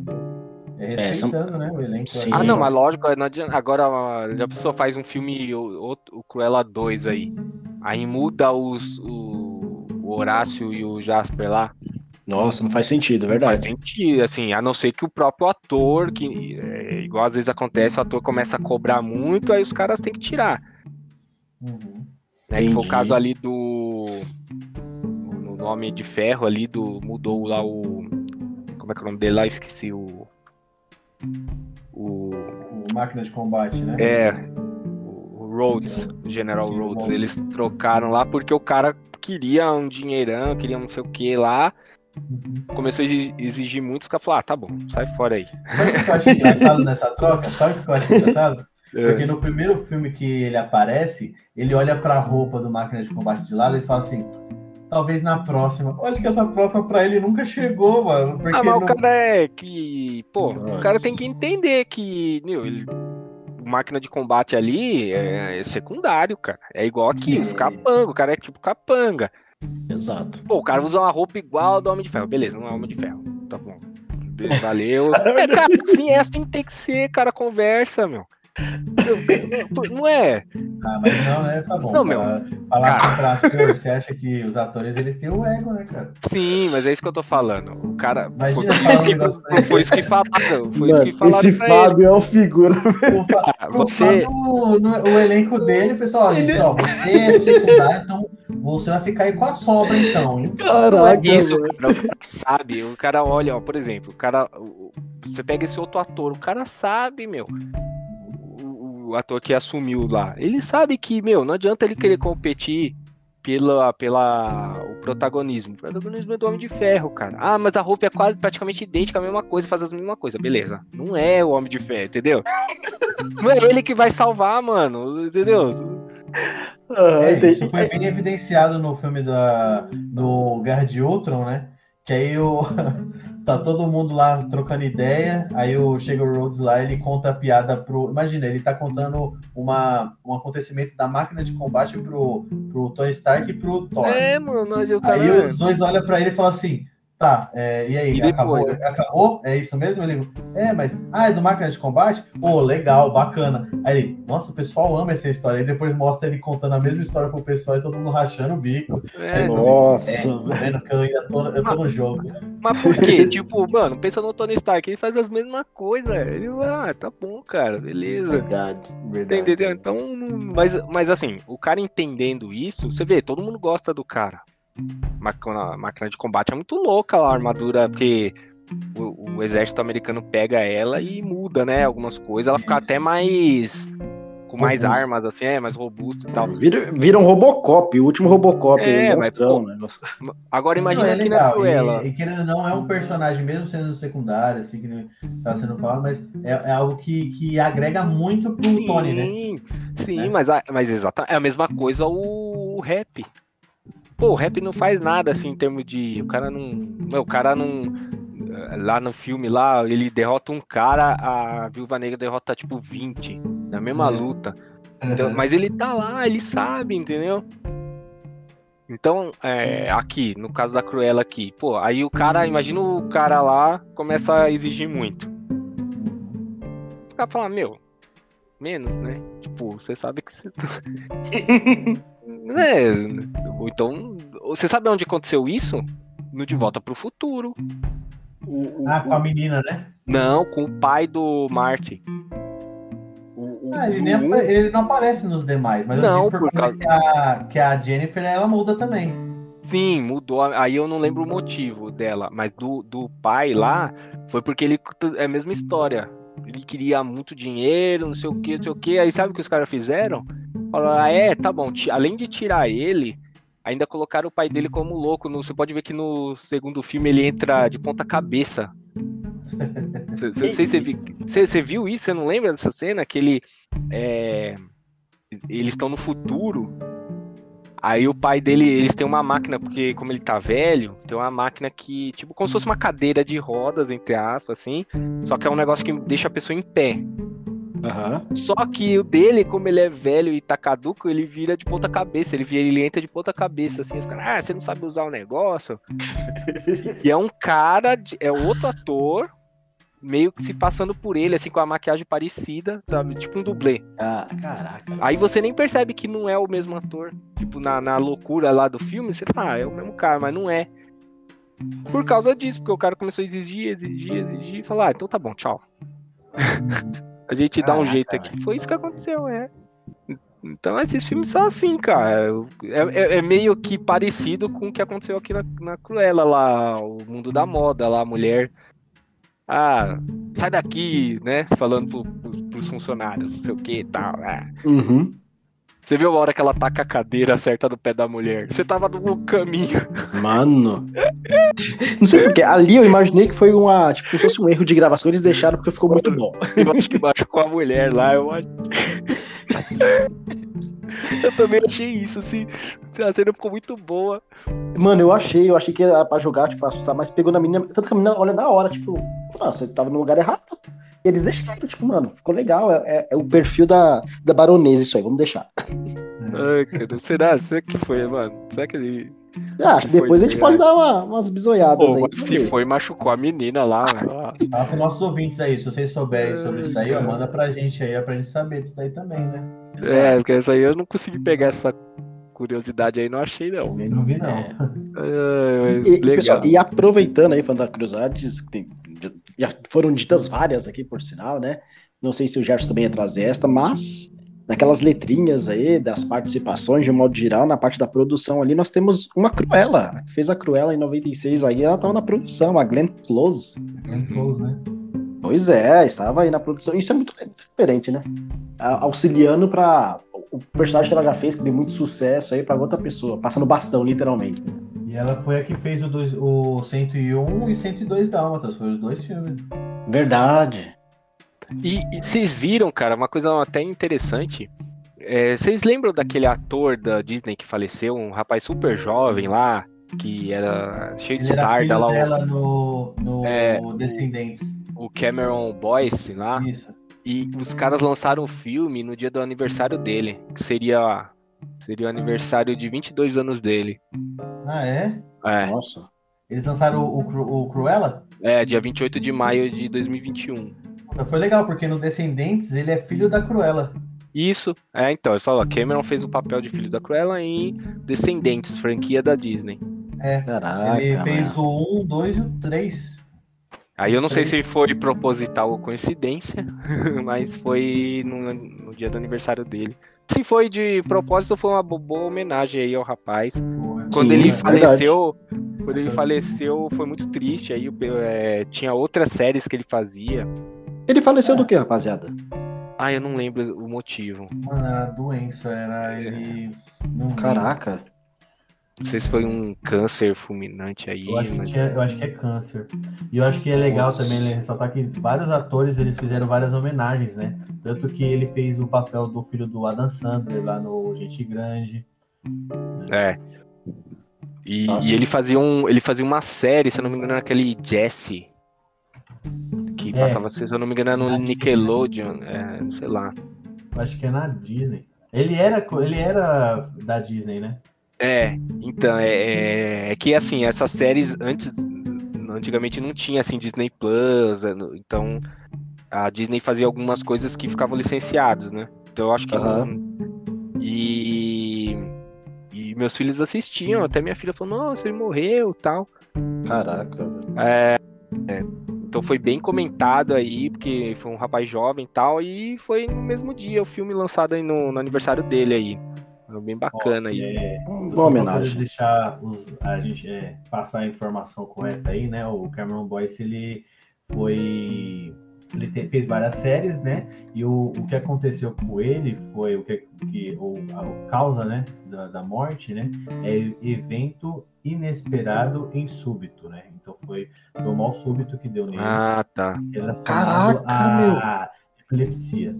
É É, são- né, o elenco. Sim. Ah, não, mas lógico, não adianta. Agora a pessoa faz um filme, o, o, Cruella 2 aí. Aí muda os, o, o Horácio e o Jasper lá. Nossa, não faz sentido, Faz verdade. sentido, assim, a não ser que o próprio ator, que é, igual às vezes acontece, o ator começa a cobrar muito, aí os caras têm que tirar. Uhum. Né? Que foi o caso ali do. No nome de ferro ali do. Mudou lá o. Como é que é o nome dele lá? Esqueci o. O. O Máquina de Combate, né? É. O Rhodes, o General Rhodes. Eles trocaram lá porque o cara queria um dinheirão, queria não sei o que lá. Uhum. Começou a exi- exigir muito, os caras falaram, ah, tá bom, sai fora aí. Sabe o que eu acho engraçado nessa troca? Sabe o que eu acho engraçado? É. Porque no primeiro filme que ele aparece, ele olha pra roupa do máquina de combate de lado e fala assim: talvez na próxima. Eu acho que essa próxima pra ele nunca chegou, mano. Porque Ah, mas o não- cara é que. Pô, o cara Nossa. tem que entender que. Meu, ele máquina de combate ali é, é secundário, cara. É igual aqui, o capanga, o cara é tipo capanga. Exato. Pô, o cara usa uma roupa igual do Homem de Ferro. Beleza, não é Homem de Ferro. Tá bom. Beleza, Valeu. É, cara, assim, é assim que tem que ser, cara, conversa, meu. Não é? Ah, mas não, né? Tá bom. Não, meu. Falar, assim pra ator, você acha que os atores eles têm o ego, né, cara? Sim, mas é isso que eu tô falando. O cara. Imagina foi, foi, isso que falaram. Foi Mano, isso que falaram esse Fábio é o figura. O, o você- no- o elenco dele, pessoal, Ele- disse, ó, você é secundário, então você vai ficar aí com a sobra, então. hein? Não é Caraca, isso, cara. O cara sabe. O cara olha, ó, por exemplo, o cara. o- Você pega esse outro ator, o cara sabe, meu. O, ator que assumiu lá. Ele sabe que, meu, não adianta ele querer competir pela, pela o protagonismo. O protagonismo é do Homem de Ferro, cara. Ah, mas a roupa é quase praticamente idêntica, a mesma coisa, faz as mesma coisa. Beleza. Não é o Homem de Ferro, entendeu? Não é ele que vai salvar, mano. Entendeu? Ah, É, isso foi bem evidenciado no filme da, do Guerra de Ultron, né? Que aí o, tá todo mundo lá trocando ideia, aí o, chega o Rhodes lá ele conta a piada pro. Imagina, ele tá contando uma, um acontecimento da máquina de combate pro, pro Tony Stark e pro Thor. É, mano. mas O cara... Aí os dois olham pra ele e falam assim: tá, é, e aí, E acabou, depois? acabou? É isso mesmo? Ele, é, mas, ah, é do máquina de combate? Pô, legal, bacana. Aí ele, nossa, o pessoal ama essa história. Aí depois mostra ele contando a mesma história pro pessoal e todo mundo rachando o bico. É, Aí, Nossa, é, tô vendo que eu ainda tô, eu tô no jogo. Mas por quê? tipo, mano, pensa no Tony Stark, ele faz as mesmas coisas. Ele, ah, tá bom, cara, beleza. Verdade, verdade. Entendeu? Então, mas, mas assim, o cara entendendo isso, você vê, todo mundo gosta do cara. Máquina, a máquina de combate é muito louca lá, a armadura, porque o, o exército americano pega ela e muda, né? Algumas coisas, ela fica até mais. com mais Robusto. armas, assim, é, mais robusto e tal. Vira, vira um Robocop, o último Robocop. É, É, mas, pô, né? Agora imagina Não, é aqui na legal. Cruella. E, e querendo ou não, é um personagem, mesmo sendo secundário, assim, que tá sendo falado, mas é, é algo que, que agrega muito pro Tony, né? Sim, sim, Né? mas, a- mas exatamente, é a mesma coisa o, o rap. Pô, o rap não faz nada assim em termos de. O cara não. meu, O cara não. Lá no filme, lá, ele derrota um cara, a Viúva Negra derrota tipo 20 na mesma É. luta. Então, mas ele tá lá, ele sabe, entendeu? Então, é, aqui, no caso da Cruella aqui, pô, aí o cara, imagina o cara lá começa a exigir muito. O cara fala, meu, menos, né? Tipo, você sabe que você. né? Então, você sabe onde aconteceu isso? No De Volta pro Futuro. O- o- Ah, com a menina, né? Não, com o pai do Marty. O- Ah, ele, nem ele não aparece nos demais, mas Não, eu digo por, por causa que, a, que a Jennifer ela muda também. Sim, mudou. Aí eu não lembro o motivo dela, mas do, do pai lá foi porque ele é a mesma história. Ele queria muito dinheiro, não sei o que, não sei o que. Aí sabe o que os caras fizeram? Falaram, ah, é, tá bom. Além de tirar ele, ainda colocaram o pai dele como louco. No- Você pode ver que no segundo filme ele entra de ponta cabeça. Você viu isso? Você não lembra dessa cena? Que ele. é, eles estão no futuro. Aí o pai dele, eles têm uma máquina, porque como ele tá velho, tem uma máquina que, tipo, como se fosse uma cadeira de rodas, entre aspas, assim. Só que é um negócio que deixa a pessoa em pé. Aham. Só que o dele, como ele é velho e tá caduco, ele vira de ponta cabeça. Ele, vira, ele entra de ponta cabeça, assim. Os caras, ah, você não sabe usar o negócio? e é um cara, de- é outro ator, meio que se passando por ele, assim, com a maquiagem parecida, sabe? Tipo um dublê. Ah, caraca. Aí você nem percebe que não é o mesmo ator. Tipo, na, na loucura lá do filme, você fala, ah, é o mesmo cara, mas não é. Por causa disso, porque o cara começou a exigir, exigir, exigir, e falar, ah, então tá bom, tchau. a gente dá um jeito aqui. Foi isso que aconteceu, é. Então esses filmes são assim, cara. É, é- é meio que parecido com o que aconteceu aqui na, na Cruella lá, o mundo da moda lá, a mulher. Ah, sai daqui, né? Falando pro, pro, pros funcionários, não sei o que e tal. ah. Uhum. Você viu a hora que ela taca a cadeira certa no pé da mulher? Você tava no caminho. Mano. Não sei porque. Ali eu imaginei que foi uma. Tipo, se fosse um erro de gravação, eles deixaram porque ficou muito bom. Eu acho que machucou a mulher lá. Eu acho. Eu também achei isso, assim. A cena ficou muito boa. Mano, eu achei, eu achei que era pra jogar, tipo, assustar, mas pegou na menina. Tanto que a menina olha na hora, tipo, ah, você tava no lugar errado. Eles deixaram, tipo, mano, ficou legal. É, é- é o perfil da, da baronesa isso aí, vamos deixar. Ai, cara, será? Será que foi, mano? Será que ele. Ah, depois a gente pode dar uma- umas bisoiadas Pô, aí. se foi, machucou a menina lá. Fala com nossos ouvintes aí, se vocês souberem sobre isso daí, ó, manda pra gente aí, ó, pra gente saber disso daí também, né? É, porque essa aí eu não consegui pegar essa curiosidade aí, não achei, não. Também não vi, não. É. Mas E, e, legal. pessoal, e aproveitando aí, falando da Cruzades, que tem- já- foram ditas várias aqui, por sinal, né? Não sei se o Gerson também ia trazer esta, mas naquelas letrinhas aí das participações, de um modo geral, na parte da produção ali, nós temos uma Cruella, que fez a Cruella em 96 aí, ela estava na produção, a Glenn Close. Muito close, né? Pois é, estava aí na produção. Isso é muito diferente, né? Auxiliando para o personagem que ela já fez, que deu muito sucesso aí, para outra pessoa, passando bastão, literalmente. E ela foi a que fez o, dois, o 101 e 102 Dálmatas, foram os dois filmes. Verdade. E, e vocês viram, cara, uma coisa até interessante. É, vocês lembram daquele ator da Disney que faleceu, um rapaz super jovem lá, que era cheio de Ele sarda lá, o- dela no, no É. Descendentes. o Cameron Boyce lá, Isso. e os caras lançaram um filme no dia do aniversário dele, que seria seria o aniversário de 22 anos dele. Ah, é? É, Nossa. Eles lançaram o, o, o Cruella? é dia 28 de maio de 2021. Foi legal, porque no Descendentes ele é filho da Cruella. Isso, é, então, ele falou, Cameron fez o papel de filho da Cruella em Descendentes, franquia da Disney. É. Caraca. ele mano. fez o 1, 2 e o 3. Aí eu não sei se foi proposital ou coincidência, mas foi no, no dia do aniversário dele. Se foi de propósito, foi uma bo- boa homenagem aí ao rapaz. Quando Sim, ele é faleceu, quando ele faleceu, foi muito triste. Aí é, tinha outras séries que ele fazia. Ele faleceu do que, rapaziada? Ah, eu não lembro o motivo. Mano, era doença, era ele. Não lembro. Não sei se foi um câncer fulminante aí. Eu acho, que mas- tinha- eu acho que é câncer. E eu acho que é legal Nossa. também né, ressaltar que vários atores eles fizeram várias homenagens, né? Tanto que ele fez o papel do filho do Adam Sandler lá no Gente Grande. É. E, e ele fazia um, ele fazia uma série, se eu não me engano, naquele Jesse. Que É. passava, se eu não me engano, era no Na. Nickelodeon, é, sei lá. Eu acho que é na Disney. Ele era, ele era da Disney, né? É, então, é, é, é que assim, essas séries antes, antigamente não tinha assim Disney Plus, é, então a Disney fazia algumas coisas que ficavam licenciadas, né? Então eu acho que não- e e meus filhos assistiam, até minha filha falou, nossa, ele morreu, tal. Caraca. É, é. Então foi bem comentado aí, porque foi um rapaz jovem e tal, e foi no mesmo dia o filme lançado aí no, no aniversário dele aí. Foi Bem bacana aí. É, pra homenagem. deixar os- a gente é, passar a informação correta aí, né? O Cameron Boyce ele foi ele te- fez várias séries, né? E o, o que aconteceu com ele foi o que, que o, a, o causa, né, da, da morte, né? É evento inesperado em súbito, né? Então foi, foi um mal súbito que deu nele. Ah, tá. relacionado Caraca, a epilepsia.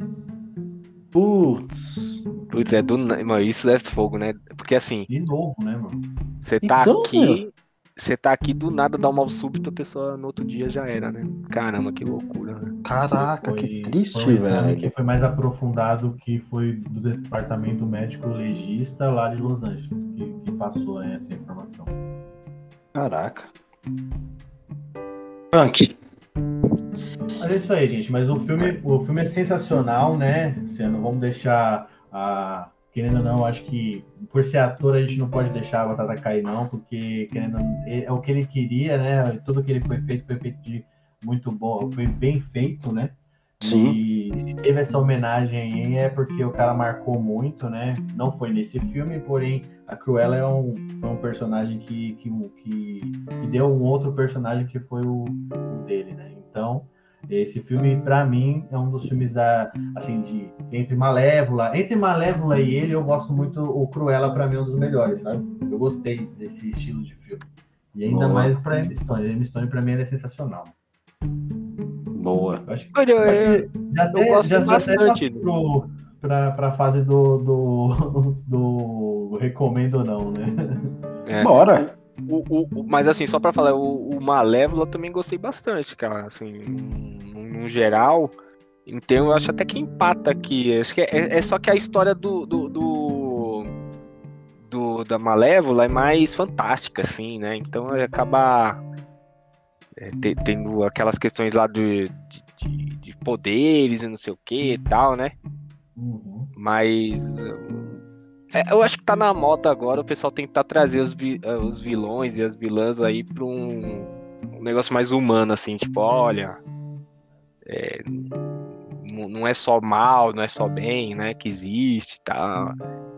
Putz. Putz, é do. Mano, isso é fogo, né? Porque assim, De novo, né, mano? você tá Então, aqui. Você tá aqui do nada, dá um mal súbito, a pessoa no outro dia já era, né? Caramba, que loucura, né? Caraca, Foi- que triste, foi um velho. que foi mais aprofundado, que foi do departamento médico legista lá de Los Angeles, que, que passou né, essa informação. Caraca. Punk. Mas é isso aí, gente. Mas o filme, o filme é sensacional, né? Assim, não vamos deixar a. Querendo ou não, acho que por ser ator a gente não pode deixar a batata cair, não, porque querendo, não, é o que ele queria, né? Tudo que ele foi feito foi feito de muito bom, foi bem feito, né? Sim. E se teve essa homenagem aí é porque o cara marcou muito, né? Não foi nesse filme, porém a Cruella é um, foi um personagem que, que, que, que deu um outro personagem que foi o, o dele, né? Então, esse filme, pra mim, é um dos filmes da, assim, de entre Malévola, entre Malévola e ele, eu gosto muito, o Cruella pra mim é um dos melhores, sabe? Eu gostei desse estilo de filme. E ainda Boa. mais pra Emma Stone. Emma Stone pra mim ela é sensacional. Boa. Eu acho que Olha, eu acho que já até, gosto já, bastante. pra, pra fase do, do, do recomendo ou não, né? é. Bora. O, o- o- mas assim, só pra falar, o, o Malévola eu também gostei bastante, cara. Assim, no geral. Então eu acho até que empata aqui. Acho que é, é só que a história do, do, do, do, da Malévola é mais fantástica, assim, né? Então acaba é, tendo aquelas questões lá de, de, de, poderes e não sei o que e tal, né? Uhum. Mas é, eu acho que tá na moda agora o pessoal tentar trazer os, vi, os vilões e as vilãs aí pra um, um negócio mais humano, assim, tipo, olha. É, não é só mal, não é só bem, né? Que existe e tal.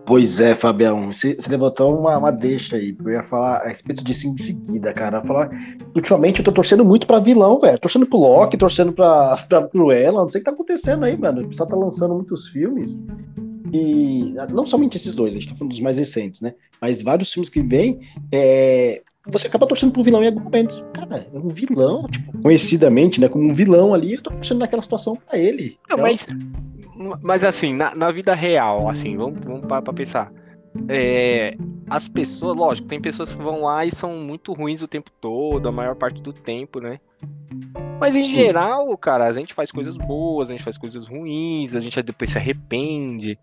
Pois é, Fabião, você, você levantou uma, uma deixa aí. Eu ia falar a respeito disso em seguida, cara. Falar, ultimamente eu tô torcendo muito pra vilão, velho. Torcendo pro Loki, torcendo pra, pra Cruella. Não sei o que tá acontecendo aí, mano. O pessoal tá lançando muitos filmes. E não somente esses dois, a gente tá falando dos mais recentes, né? Mas vários filmes que vêm, é, você acaba torcendo pro vilão em algum momento. Cara, é um vilão, tipo, conhecidamente, né? Como um vilão ali, eu tô torcendo naquela situação pra ele. Não, então... mas, mas assim, na, na, vida real, assim, vamos, vamos para pra pensar. É, as pessoas, lógico, tem pessoas que vão lá e são muito ruins o tempo todo, a maior parte do tempo, né? Mas em Sim. geral, cara, a gente faz coisas boas, a gente faz coisas ruins, a gente depois se arrepende.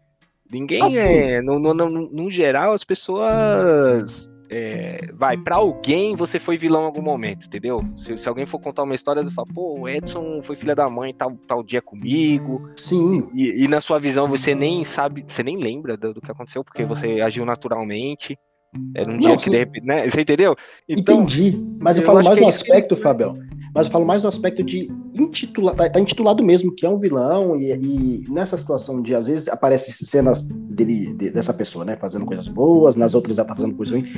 Ninguém assim, é. No, no, no, no geral, as pessoas é, vai, para alguém você foi vilão em algum momento, entendeu? Se, se, alguém for contar uma história, você fala, pô, o Edson foi filha da mãe tal, tal dia comigo. Sim. E, e na sua visão você nem sabe, você nem lembra do, do que aconteceu, porque você agiu naturalmente. Era um Não, dia que, de repente, né? Você entendeu? Então, Entendi. Mas eu, eu falo mais no aspecto, Fabião mas eu falo mais no aspecto de intitular, tá, tá intitulado mesmo que é um vilão, e, e, nessa situação de às vezes aparecem cenas dele, de, dessa pessoa, né, fazendo coisas boas, nas outras ela tá fazendo coisas ruins.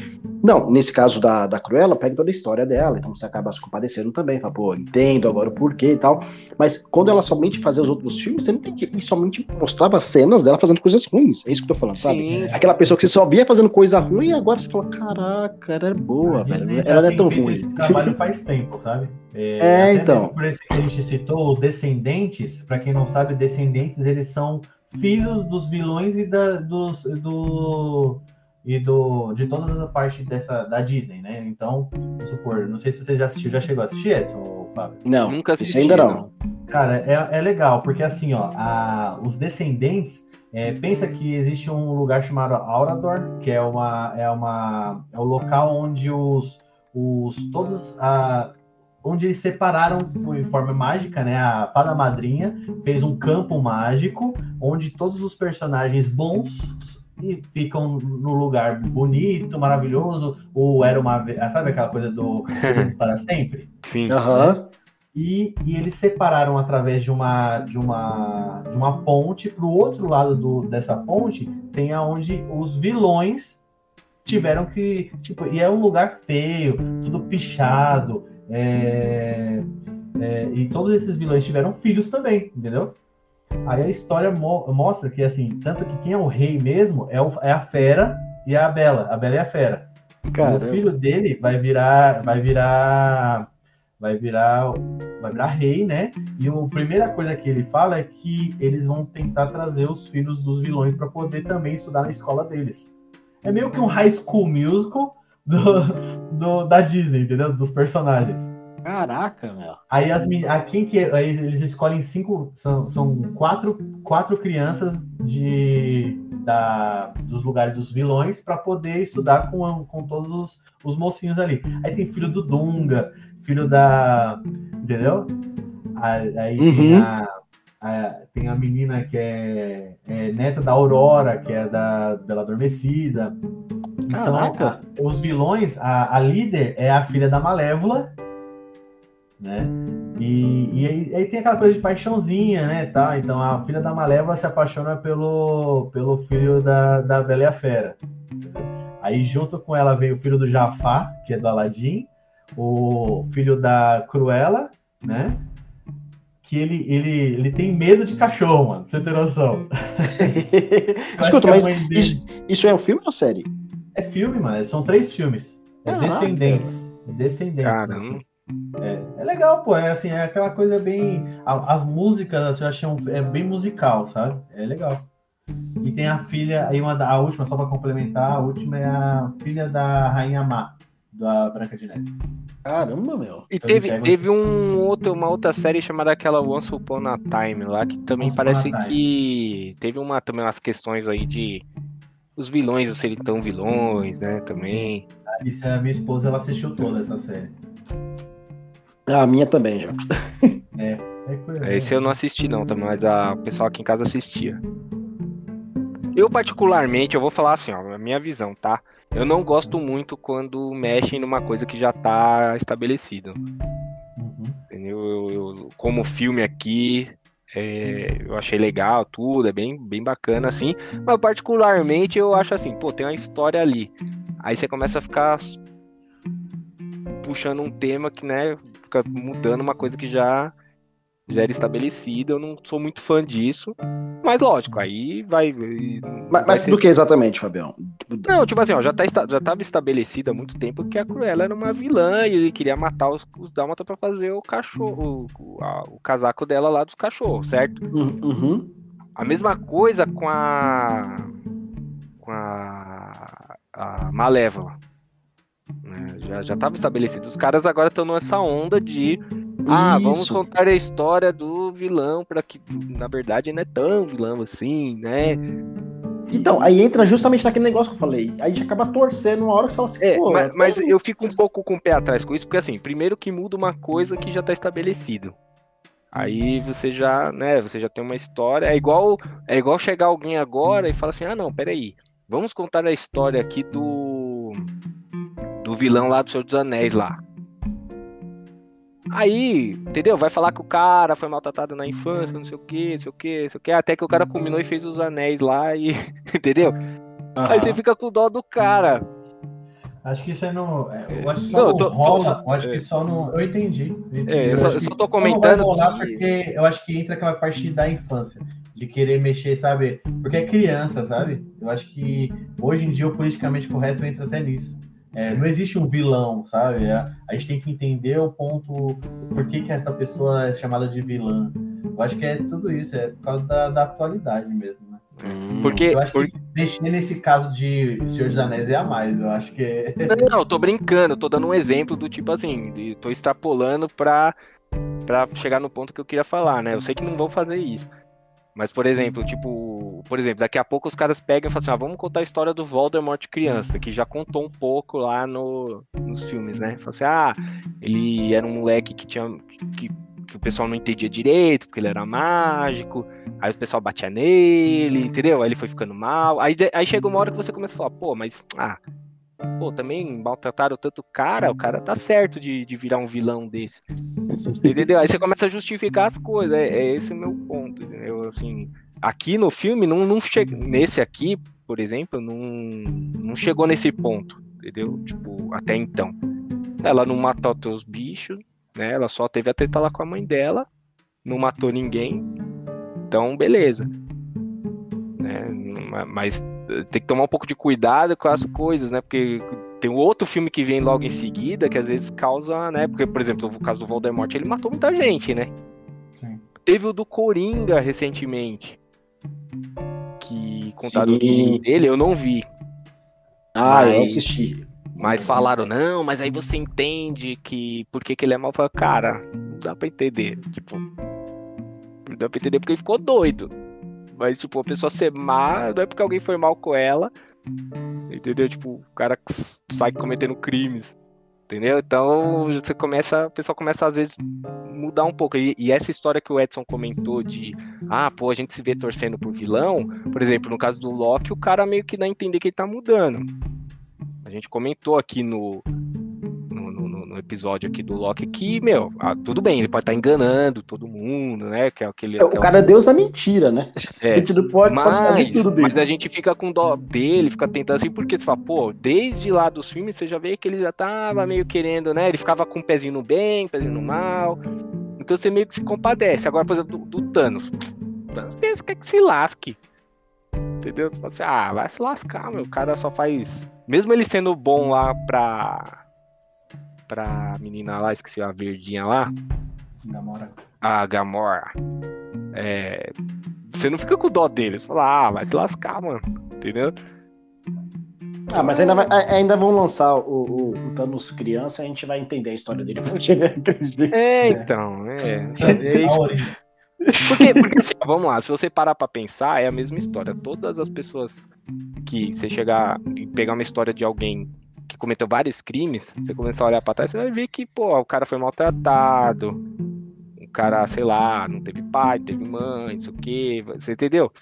Não, nesse caso da, da Cruella, pega toda a história dela, então você acaba se compadecendo também, fala, pô, entendo agora o porquê e tal. Mas quando ela somente fazia os outros filmes, você não tem que ir somente mostrava cenas dela fazendo coisas ruins. É isso que eu tô falando, sabe? Sim. Aquela pessoa que você só via fazendo coisa ruim e agora você fala, caraca, ela é boa, velho. Ela não é tão ruim. Esse trabalho faz tempo, sabe? É, é então. Por esse que a gente citou, Descendentes, para quem não sabe, Descendentes, eles são filhos dos vilões e da, dos, do, e do, de toda a parte dessa, da Disney, né? Então, vamos supor, não sei se você já assistiu, já chegou a assistir, Edson, ou Fábio? Não, nunca assisti. Ainda não. Cara, é, é legal, porque assim, ó, a, os Descendentes, é, pensa que existe um lugar chamado Aurador, que é uma, é uma, é o local onde os, os todos a onde eles separaram em forma mágica, né? A fada madrinha fez um campo mágico onde todos os personagens bons ficam no lugar bonito, maravilhoso, ou era uma sabe aquela coisa do para sempre? Sim. Uhum. E, e, eles separaram através de uma de uma de uma ponte para o outro lado do, dessa ponte tem aonde os vilões tiveram que tipo e é um lugar feio, tudo pichado é, é, e todos esses vilões tiveram filhos também, entendeu? Aí a história mo mostra que, assim, tanto que quem é o rei mesmo é, o, é a fera e a Bela. A Bela é a fera. O filho dele vai virar, vai virar, vai virar, vai virar rei, né? E a primeira coisa que ele fala é que eles vão tentar trazer os filhos dos vilões para poder também estudar na escola deles. É meio que um high school musical, do, do, da Disney, entendeu? Dos personagens. Caraca, meu. Aí as a quem que aí eles escolhem cinco são, são quatro, quatro crianças de da, dos lugares dos vilões para poder estudar com, com todos os, os mocinhos ali. Aí tem filho do Dunga, filho da entendeu? Aí uhum. tem, a, a, tem a menina que é, é, neta da Aurora, que é da Bela Adormecida. Então, a, os vilões, a, a, líder é a filha da Malévola, né? E, e aí, aí, tem aquela coisa de paixãozinha, né? Tá? Então a filha da Malévola se apaixona pelo, pelo filho da, da Bela e a Fera. Aí junto com ela vem o filho do Jafar, que é do Aladim, o filho da Cruella, né? Que ele, ele, ele tem medo de cachorro, mano, pra você ter noção. Escuta, mas isso, isso é um filme ou série? É filme, mano. São três filmes. É Descendentes. Descendentes. Caramba. É, é legal, pô. É assim, é aquela coisa bem. As músicas, assim, eu achei um, é bem musical, sabe? É legal. E tem a filha, aí uma da, a última, só para complementar, a última é a filha da Rainha Má, da Branca de Neve. Caramba, meu. E Então teve, pega teve um outro, uma outra série chamada aquela Once Upon a Time lá, que também Once parece que teve uma, também umas questões aí de os vilões não serem tão vilões, né, também. A Alice, a minha esposa, ela assistiu toda essa série. Ah, a minha também já. É coisa. Esse eu não assisti não, também, mas a, o pessoal aqui em casa assistia. Eu particularmente, eu vou falar assim, ó, a minha visão, tá? Eu não gosto muito quando mexem numa coisa que já tá estabelecida. Uhum. Entendeu? Eu, eu- como filme aqui, é, eu achei legal tudo, é bem, bem bacana assim. Mas particularmente eu acho assim, pô, tem uma história ali. Aí você começa a ficar puxando um tema que, né, fica mudando uma coisa que já já era estabelecida. Eu não sou muito fã disso. Mas lógico, aí vai. Mas, vai mas ser- do que exatamente, Fabião? não, tipo assim, ó, já, tá, já tava estabelecido há muito tempo que a Cruella era uma vilã e ele queria matar os, os Dálmata pra fazer o cachorro, o, a- o casaco dela lá dos cachorros, certo? Uhum, uhum. A mesma coisa com a. com a. a Malévola. né? Já, já tava estabelecido. Os caras agora estão nessa onda de. Ah, vamos Isso. contar a história do vilão para que, na verdade, não é tão vilão assim, né? Então, aí entra justamente naquele negócio que eu falei. Aí a gente acaba torcendo uma hora que você fala assim, É, pô, mas, mas então- eu fico um pouco com o pé atrás com isso, porque assim, primeiro que muda uma coisa que já tá estabelecido. Aí você já, né, você já tem uma história, é igual, é igual chegar alguém agora e falar assim: "Ah, não, peraí. Vamos contar a história aqui do do vilão lá do Senhor dos Anéis lá". Aí, entendeu? Vai falar que o cara foi maltratado na infância, não sei o que, não sei o que, não sei o que, até que o cara combinou e fez os anéis lá e, entendeu? Aí você fica com dó do cara. Acho que isso aí não. é, Eu acho que só Não, tô- tô rola. só- eu acho é. que só não. Eu entendi. eu entendi. É, eu só- eu só tô não comentando vai rolar que- porque eu acho que entra aquela parte da infância, de querer mexer, sabe? Porque é criança, sabe? Eu acho que hoje em dia o politicamente correto entra até nisso. É, não existe um vilão, sabe? É, a gente tem que entender o ponto, por que, que essa pessoa é chamada de vilã. Eu acho que é tudo isso, é por causa da, da atualidade mesmo, né? Hum. Porque, Eu acho por- que mexer nesse caso de Senhor dos Anéis é a mais. Eu acho que é. Não, eu tô brincando, eu tô dando um exemplo do tipo assim, de, tô extrapolando pra, pra chegar no ponto que eu queria falar, né? Eu sei que não vão fazer isso. Mas, por exemplo, tipo, por exemplo, daqui a pouco os caras pegam e falam assim, ah, vamos contar a história do Voldemort criança, que já contou um pouco lá no, nos filmes, né? Fala assim, ah, ele era um moleque que tinha. Que, que o pessoal não entendia direito, porque ele era mágico, aí o pessoal batia nele, entendeu? Aí ele foi ficando mal. Aí, aí chega uma hora que você começa a falar, pô, mas. Ah, Pô, também maltrataram tanto o cara, o cara tá certo de, de virar um vilão desse. Entendeu? Aí você começa a justificar as coisas. É, é esse o meu ponto, entendeu? Assim, aqui no filme, não, não chega. Nesse aqui, por exemplo, não, não chegou nesse ponto, entendeu? Tipo, até então. Ela não matou teus bichos, né? Ela só teve a treta lá com a mãe dela, não matou ninguém. Então, beleza. Né? Mas tem que tomar um pouco de cuidado com as coisas, né? Porque tem um outro filme que vem logo em seguida que às vezes causa, né? Porque, por exemplo, o caso do Voldemort, ele matou muita gente, né? Sim. Teve o do Coringa recentemente. Que contaram Sim. dele, eu não vi. Ah, eu Mas- assisti. Mas falaram, não, mas aí você entende que por que, que ele é mal. Eu Cara, não dá pra entender. Tipo, não dá pra entender porque ele ficou doido. Mas, tipo, a pessoa ser má não é porque alguém foi mal com ela. Entendeu? Tipo, o cara sai cometendo crimes. Entendeu? Então você começa. O pessoal começa às vezes mudar um pouco. E, e essa história que o Edson comentou de ah, pô, a gente se vê torcendo por vilão, por exemplo, no caso do Loki, o cara meio que dá a entender que ele tá mudando. A gente comentou aqui no, episódio aqui do Loki que, meu, ah, tudo bem, ele pode estar enganando todo mundo, né? Que é aquele. O cara é Deus da mentira, né? É, A gente não pode, mas, mas a gente fica com dó dele, fica tentando assim, porque você fala, pô, desde lá dos filmes você já vê que ele já tava meio querendo, né? Ele ficava com um pezinho no bem, um pezinho no mal. Então você meio que se compadece. Agora, por exemplo, do, do Thanos. O Thanos pensa que é que se lasque. Entendeu? Você fala assim, ah, vai se lascar, meu. O cara só faz. Mesmo ele sendo bom lá pra. Pra menina lá, esqueci a verdinha lá Namora. a Gamora, é, você não fica com dó dele. Você fala, ah, vai se lascar, mano. Entendeu? Ah, mas ainda, vai, ainda vão lançar o, o, o Thanos criança e a gente vai entender a história dele. É, então, é. é. Porque, porque assim, vamos lá, se você parar pra pensar, é a mesma história. Todas as pessoas que você chegar e pegar uma história de alguém que cometeu vários crimes, você começar a olhar pra trás, você vai ver que, pô, o cara foi maltratado, o cara, sei lá, não teve pai, teve mãe, não sei o quê, você entendeu?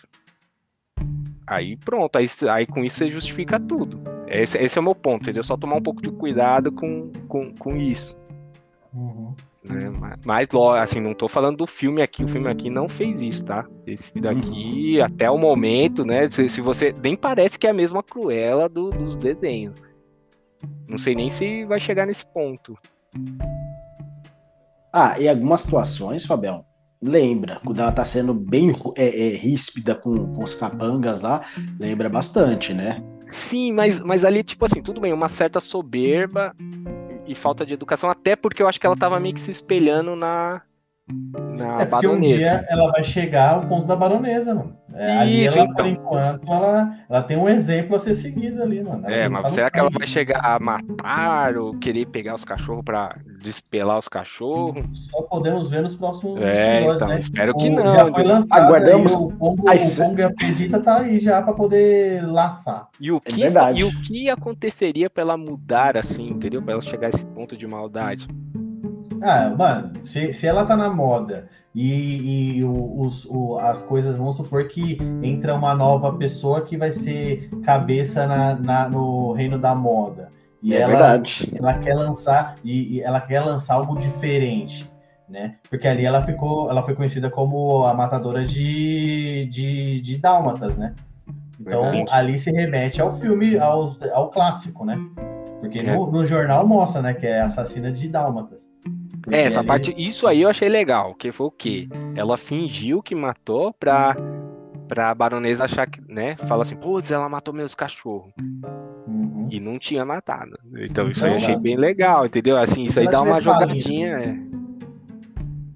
Aí pronto, aí, aí com isso você justifica tudo. Esse, esse é o meu ponto, entendeu? Só tomar um pouco de cuidado com, com, com isso. Uhum. Né? Mas, assim, não tô falando do filme aqui, o filme aqui não fez isso, tá? Esse daqui, uhum. até o momento, né? Se, se, você. Nem parece que é a mesma Cruella do, dos desenhos. Não sei nem se vai chegar nesse ponto. Ah, e algumas situações, Fabião, lembra. Quando ela tá sendo bem é, é, ríspida com, com os capangas lá, lembra bastante, né? Sim, mas, mas ali, tipo assim, tudo bem, uma certa soberba e falta de educação, até porque eu acho que ela tava meio que se espelhando na, na é porque baronesa. um dia ela vai chegar ao ponto da baronesa, mano. É, Isso, ela, então. por enquanto, ela, ela tem um exemplo a ser seguido ali, mano. Ela é, mas será que ela vai chegar a matar ou querer pegar os cachorros pra despelar os cachorros? Só podemos ver nos próximos é, episódios, então, né? espero que o, não. Já foi lançado, Aguardamos. o Pongo, Ai, o Pongo e a Pedita tá aí já pra poder laçar. E o, é que, e o que aconteceria pra ela mudar assim, entendeu? Pra ela chegar a esse ponto de maldade? Ah, mano, se, se ela tá na moda e, e os, o, as coisas, vamos supor que entra uma nova pessoa que vai ser cabeça na, na no reino da moda. E é ela, verdade. Ela quer lançar e, e, ela quer lançar algo diferente, né? Porque ali ela ficou, ela foi conhecida como a matadora de, de, de dálmatas, né? Então ali se remete ao filme, ao, ao clássico, né? Porque é. no, no jornal mostra, né, que é assassina de dálmatas. É, essa ali... parte, isso aí eu achei legal, que foi o quê? Ela fingiu que matou pra, pra baronesa achar que, né? Fala assim, putz, ela matou meus cachorros. Uhum. E não tinha matado. Então isso então, aí eu achei bem legal, entendeu? Assim, isso aí dá uma jogadinha. É.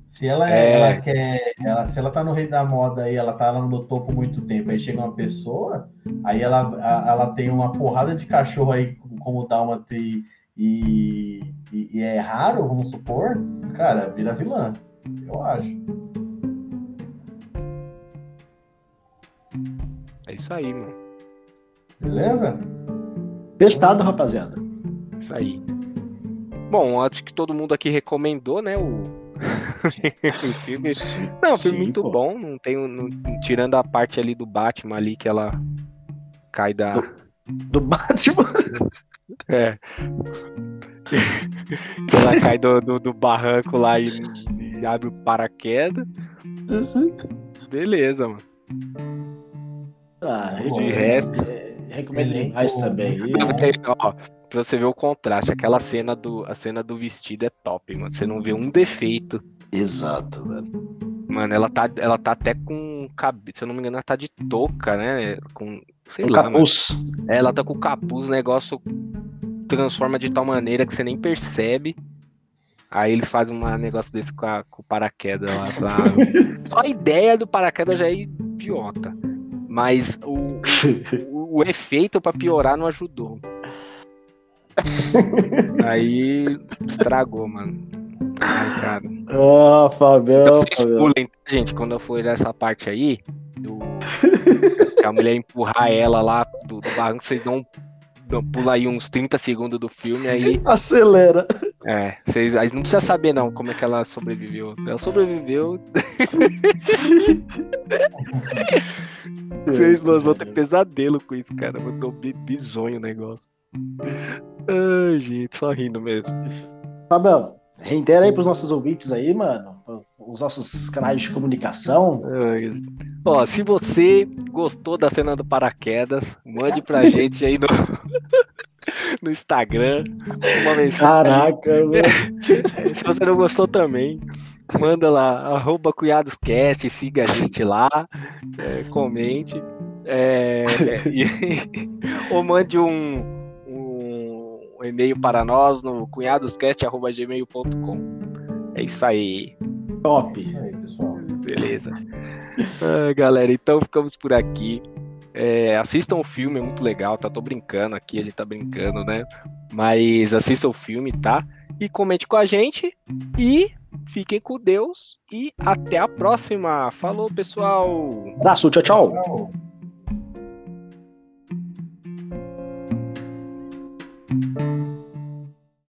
Se ela, é... ela quer. Ela, se ela tá no rei da moda e ela tá lá no topo muito tempo, aí chega uma pessoa, aí ela, ela tem uma porrada de cachorro aí, como Dálmata e e, e, e, é raro, vamos supor, cara, vira vilã. Eu acho. É isso aí, mano. Beleza? Testado, rapaziada. Isso aí. Bom, acho que todo mundo aqui recomendou, né? O, filme. Não, filme Sim, muito pô. bom. Não tem, não, tirando a parte ali do Batman ali que ela cai da. Do, do Batman? É. Ela cai do, do, do, barranco lá e, e abre o paraquedas. Beleza, mano. Ah, de resto. É, recomendo demais também. Ó, pra você ver o contraste, aquela cena do, a cena do vestido é top, mano. Você não vê um defeito. Exato, velho. Mano, ela tá, ela tá até com cabeça, se eu não me engano, ela tá de touca, né? Com, sei o lá. Capuz. Mano. É, ela tá com o capuz, o negócio transforma de tal maneira que você nem percebe. Aí eles fazem um negócio desse com, a, com o paraquedas lá. Pra... Só a ideia do paraquedas já é idiota. Mas o, o, o efeito para piorar não ajudou. Aí estragou, mano. Ai, cara. Ah, Fabião. Então, vocês pulem, tá, gente, quando eu for nessa parte aí, do... a mulher empurrar ela lá do, do barranco, vocês dão então, pula aí uns 30 segundos do filme aí. Acelera. É, vocês aí não precisa saber não como é que ela sobreviveu. Ela sobreviveu. vocês vão ter pesadelo com isso, cara. Vou ter bizonho o negócio. Ai, gente, só rindo mesmo. Fabão, reitera aí pros nossos ouvintes aí, mano os nossos canais de comunicação. Ó, se você gostou da cena do paraquedas, mande pra gente aí no, no Instagram. Caraca, Se você não gostou também, manda lá, arroba cunhadoscast, siga a gente lá, é, comente. É, é, ou mande um, um, e-mail para nós no cunhadoscast.gmail.com. É isso aí. Top. Isso aí, pessoal. Beleza. Ah, galera, então ficamos por aqui. É, assistam o filme, é muito legal, tá? Tô brincando aqui, a gente tá brincando, né? Mas assistam o filme, tá? E comente com a gente. E fiquem com Deus. E até a próxima. Falou, pessoal. Abraço, tchau, tchau. tchau.